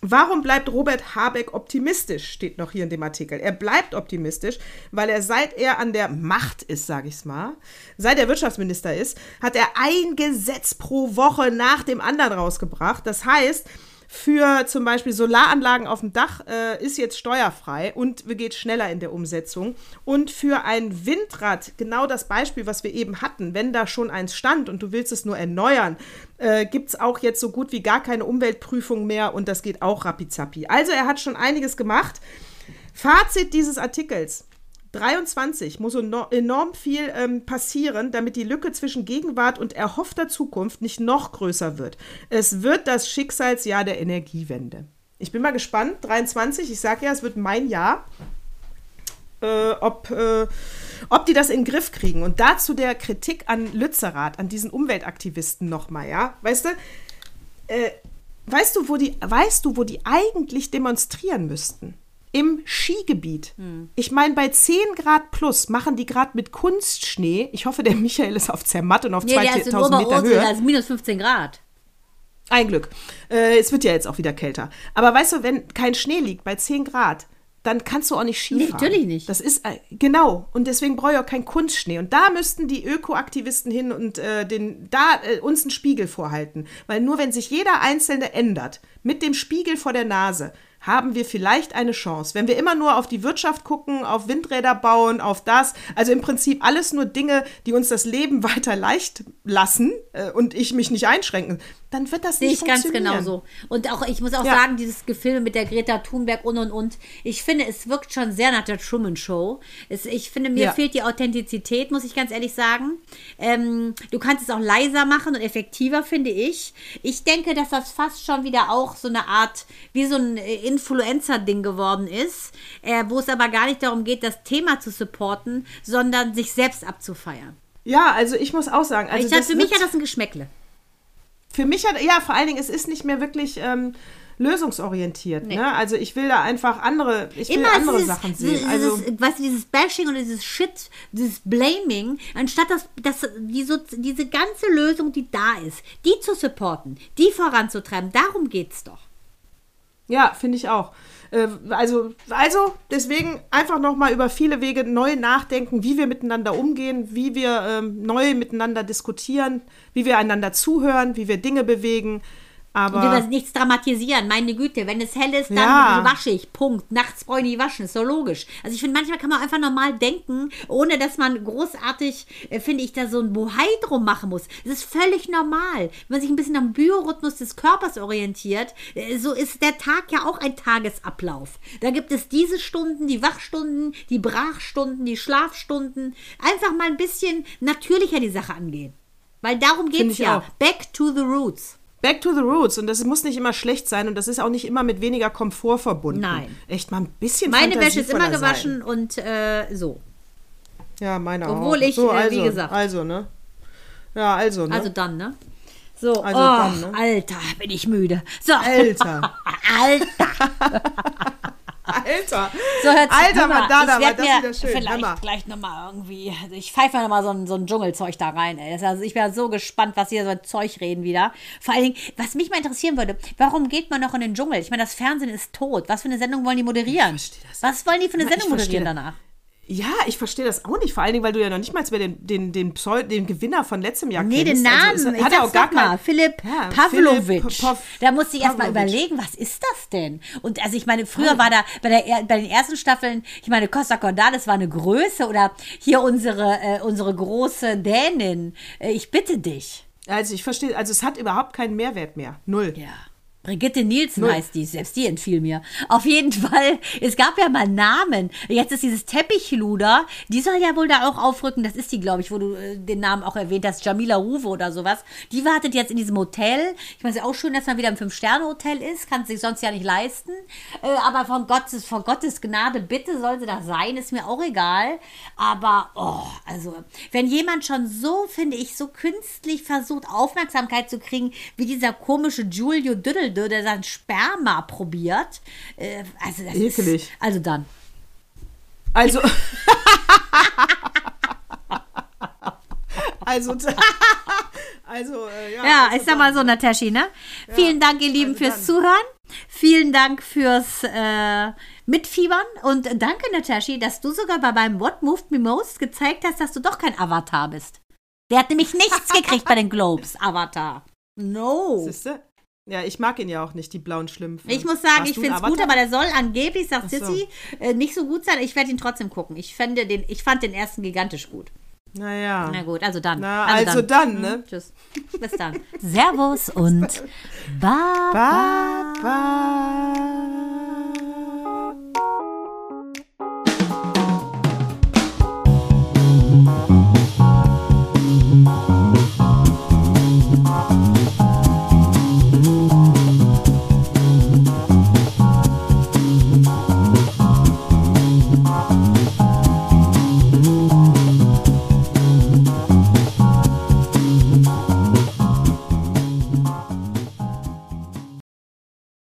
Speaker 1: Warum bleibt Robert Habeck optimistisch, steht noch hier in dem Artikel. Er bleibt optimistisch, weil er seit er an der Macht ist, sage ich's mal, seit er Wirtschaftsminister ist, hat er ein Gesetz pro Woche nach dem anderen rausgebracht. Das heißt, für zum Beispiel Solaranlagen auf dem Dach äh, ist jetzt steuerfrei und geht schneller in der Umsetzung. Und für ein Windrad, genau das Beispiel, was wir eben hatten, wenn da schon eins stand und du willst es nur erneuern, äh, gibt es auch jetzt so gut wie gar keine Umweltprüfung mehr und das geht auch rapizappi. Also er hat schon einiges gemacht. Fazit dieses Artikels. 23 muss eno- enorm viel ähm, passieren, damit die Lücke zwischen Gegenwart und erhoffter Zukunft nicht noch größer wird. Es wird das Schicksalsjahr der Energiewende. Ich bin mal gespannt. 23, ich sage ja, es wird mein Jahr. Äh, ob, äh, ob die das in den Griff kriegen. Und dazu der Kritik an Lützerath, an diesen Umweltaktivisten nochmal, ja? Weißt du, äh, weißt du, wo die, weißt du, wo die eigentlich demonstrieren müssten? Im Skigebiet. Ich meine, bei 10 Grad plus machen die gerade mit Kunstschnee. Ich hoffe, der Michael ist auf Zermatt und auf
Speaker 2: Nee, der ist in
Speaker 1: 2000 Meter Höhe.
Speaker 2: da ist minus 15 Grad.
Speaker 1: Ein Glück. Äh, es wird ja jetzt auch wieder kälter. Aber weißt du, wenn kein Schnee liegt bei 10 Grad, dann kannst du auch nicht Skifahren.
Speaker 2: Nee, natürlich nicht.
Speaker 1: Das ist, äh, genau. Und deswegen brauche ich auch keinen Kunstschnee. Und da müssten die Ökoaktivisten hin und äh, den, da äh, uns einen Spiegel vorhalten. Weil nur wenn sich jeder Einzelne ändert, mit dem Spiegel vor der Nase, haben wir vielleicht eine Chance. Wenn wir immer nur auf die Wirtschaft gucken, auf Windräder bauen, auf das, also im Prinzip alles nur Dinge, die uns das Leben weiter leicht lassen äh, und ich mich nicht einschränken, dann wird das
Speaker 2: Sehe
Speaker 1: nicht
Speaker 2: ich ganz
Speaker 1: funktionieren.
Speaker 2: genau so. Und auch, ich muss auch
Speaker 1: Ja.
Speaker 2: sagen, dieses Gefilme mit der Greta Thunberg und und und, ich finde, es wirkt schon sehr nach der Truman Show. Es, ich finde, mir
Speaker 1: Ja.
Speaker 2: fehlt die Authentizität, muss ich ganz ehrlich sagen. Ähm, du kannst es auch leiser machen und effektiver, finde ich. Ich denke, dass das fast schon wieder auch so eine Art, wie so ein äh, Influencer-Ding geworden ist, äh, wo es aber gar nicht darum geht, das Thema zu supporten, sondern sich selbst abzufeiern.
Speaker 1: Ja, also ich muss auch sagen, also
Speaker 2: ich dachte, für mich hat das ein Geschmäckle.
Speaker 1: Für mich hat, ja, vor allen Dingen, es ist nicht mehr wirklich ähm, lösungsorientiert.
Speaker 2: Nee.
Speaker 1: Ne? Also ich will da einfach andere, ich will
Speaker 2: Immer
Speaker 1: andere
Speaker 2: dieses,
Speaker 1: Sachen
Speaker 2: dieses,
Speaker 1: sehen. Also,
Speaker 2: weißt du, dieses Bashing und dieses Shit, dieses Blaming, anstatt dass, dass die so, diese ganze Lösung, die da ist, die zu supporten, die voranzutreiben, darum geht's doch.
Speaker 1: Ja, finde ich auch. Äh, also, also deswegen einfach nochmal über viele Wege neu nachdenken, wie wir miteinander umgehen, wie wir ähm, neu miteinander diskutieren, wie wir einander zuhören, wie wir Dinge bewegen. Aber
Speaker 2: Und wir nichts dramatisieren. Meine Güte, wenn es hell ist, dann
Speaker 1: Ja.
Speaker 2: wasche ich. Punkt. Nachts brauche ich nicht waschen. Ist doch logisch. Also ich finde, manchmal kann man einfach normal denken, ohne dass man großartig, äh, finde ich, da so ein Bohai drum machen muss. Das ist völlig normal. Wenn man sich ein bisschen am Biorhythmus des Körpers orientiert, äh, so ist der Tag ja auch ein Tagesablauf. Da gibt es diese Stunden, die Wachstunden, die Brachstunden, die Schlafstunden. Einfach mal ein bisschen natürlicher die Sache angehen. Weil darum geht es ja.
Speaker 1: auch.
Speaker 2: Back to the roots.
Speaker 1: Back to the roots. Und das muss nicht immer schlecht sein und das ist auch nicht immer mit weniger Komfort verbunden.
Speaker 2: Nein.
Speaker 1: Echt mal ein bisschen
Speaker 2: Meine Wäsche ist immer gewaschen und äh, so.
Speaker 1: Sein. Ja, meine auch.
Speaker 2: Obwohl ich,
Speaker 1: so,
Speaker 2: äh, wie
Speaker 1: also,
Speaker 2: gesagt.
Speaker 1: Also, ne? Ja, also, ne?
Speaker 2: Also dann, ne? So,
Speaker 1: Also
Speaker 2: oh,
Speaker 1: dann, ne?
Speaker 2: Alter, bin ich müde. So,
Speaker 1: Alter.
Speaker 2: Alter.
Speaker 1: Alter.
Speaker 2: So hört
Speaker 1: Alter,
Speaker 2: mal, ich werd
Speaker 1: das ist
Speaker 2: mir
Speaker 1: wieder schön.
Speaker 2: Vielleicht gleich nochmal irgendwie. Also ich pfeife mir nochmal so ein, so ein Dschungelzeug da rein. Ey. Also ich wäre so gespannt, was hier so ein Zeug reden wieder. Vor allen Dingen, was mich mal interessieren würde, warum geht man noch in den Dschungel? Ich meine, das Fernsehen ist tot. Was für eine Sendung wollen die moderieren?
Speaker 1: verstehe das.
Speaker 2: Was wollen die für eine
Speaker 1: ich
Speaker 2: Sendung moderieren danach?
Speaker 1: Ja, ich verstehe das auch nicht. Vor allen Dingen, weil du ja noch nicht mal mehr den, den, den, Pseu den Gewinner von letztem Jahr
Speaker 2: Nee,
Speaker 1: kennst.
Speaker 2: den Namen.
Speaker 1: Also,
Speaker 2: ich
Speaker 1: hat er auch gar
Speaker 2: noch mal. Philipp
Speaker 1: Ja,
Speaker 2: Pavlovic. Da musste ich erst mal überlegen, was ist das denn? Und also ich meine, früher war da bei, der, er- bei den ersten Staffeln, ich meine, Costa Cordalis war eine Größe oder hier unsere, äh, unsere große Dänin. Äh, ich bitte dich.
Speaker 1: Also ich verstehe, also es hat überhaupt keinen Mehrwert mehr. Null.
Speaker 2: Ja. Brigitte Nielsen
Speaker 1: Null.
Speaker 2: heißt die, selbst die entfiel mir. Auf jeden Fall, es gab ja mal Namen. Jetzt ist dieses Teppichluder, die soll ja wohl da auch aufrücken. Das ist die, glaube ich, wo du äh, den Namen auch erwähnt hast, Jamila Ruwe oder sowas. Die wartet jetzt in diesem Hotel. Ich meine, es ist auch schön, dass man wieder im Fünf-Sterne-Hotel ist. Kann sich sonst ja nicht leisten. Äh, aber von Gottes, von Gottes Gnade, bitte soll sie da sein, ist mir auch egal. Aber, oh, also, wenn jemand schon so, finde ich, so künstlich versucht, Aufmerksamkeit zu kriegen, wie dieser komische Giulio Düddeldö, der sein Sperma probiert. Äh, also, das
Speaker 1: Ekelig.
Speaker 2: ist. Also dann.
Speaker 1: Also. also. also, äh, ja.
Speaker 2: Ja,
Speaker 1: also
Speaker 2: ich sag mal so, Nataschi, ne? Vielen Dank, ihr Lieben,
Speaker 1: also
Speaker 2: fürs
Speaker 1: dann.
Speaker 2: Zuhören. Vielen Dank fürs äh, Mitfiebern. Und danke, Nataschi, dass du sogar bei meinem What Moved Me Most gezeigt hast, dass du doch kein Avatar bist. Der hat nämlich nichts gekriegt bei den Globes, Avatar. No.
Speaker 1: Siehste? Ja, ich mag ihn ja auch nicht, die blauen Schlümpfe.
Speaker 2: Ich muss sagen,
Speaker 1: Warst
Speaker 2: ich finde es gut, aber der soll angeblich, sagt
Speaker 1: so.
Speaker 2: Sissy, äh, nicht so gut sein. Ich werde ihn trotzdem gucken. Ich, fände den, ich fand den ersten gigantisch gut.
Speaker 1: Naja.
Speaker 2: Na gut, also dann.
Speaker 1: Na, also dann, ne?
Speaker 2: Hm, Tschüss. Bis dann. Servus und Baba.
Speaker 1: Baba.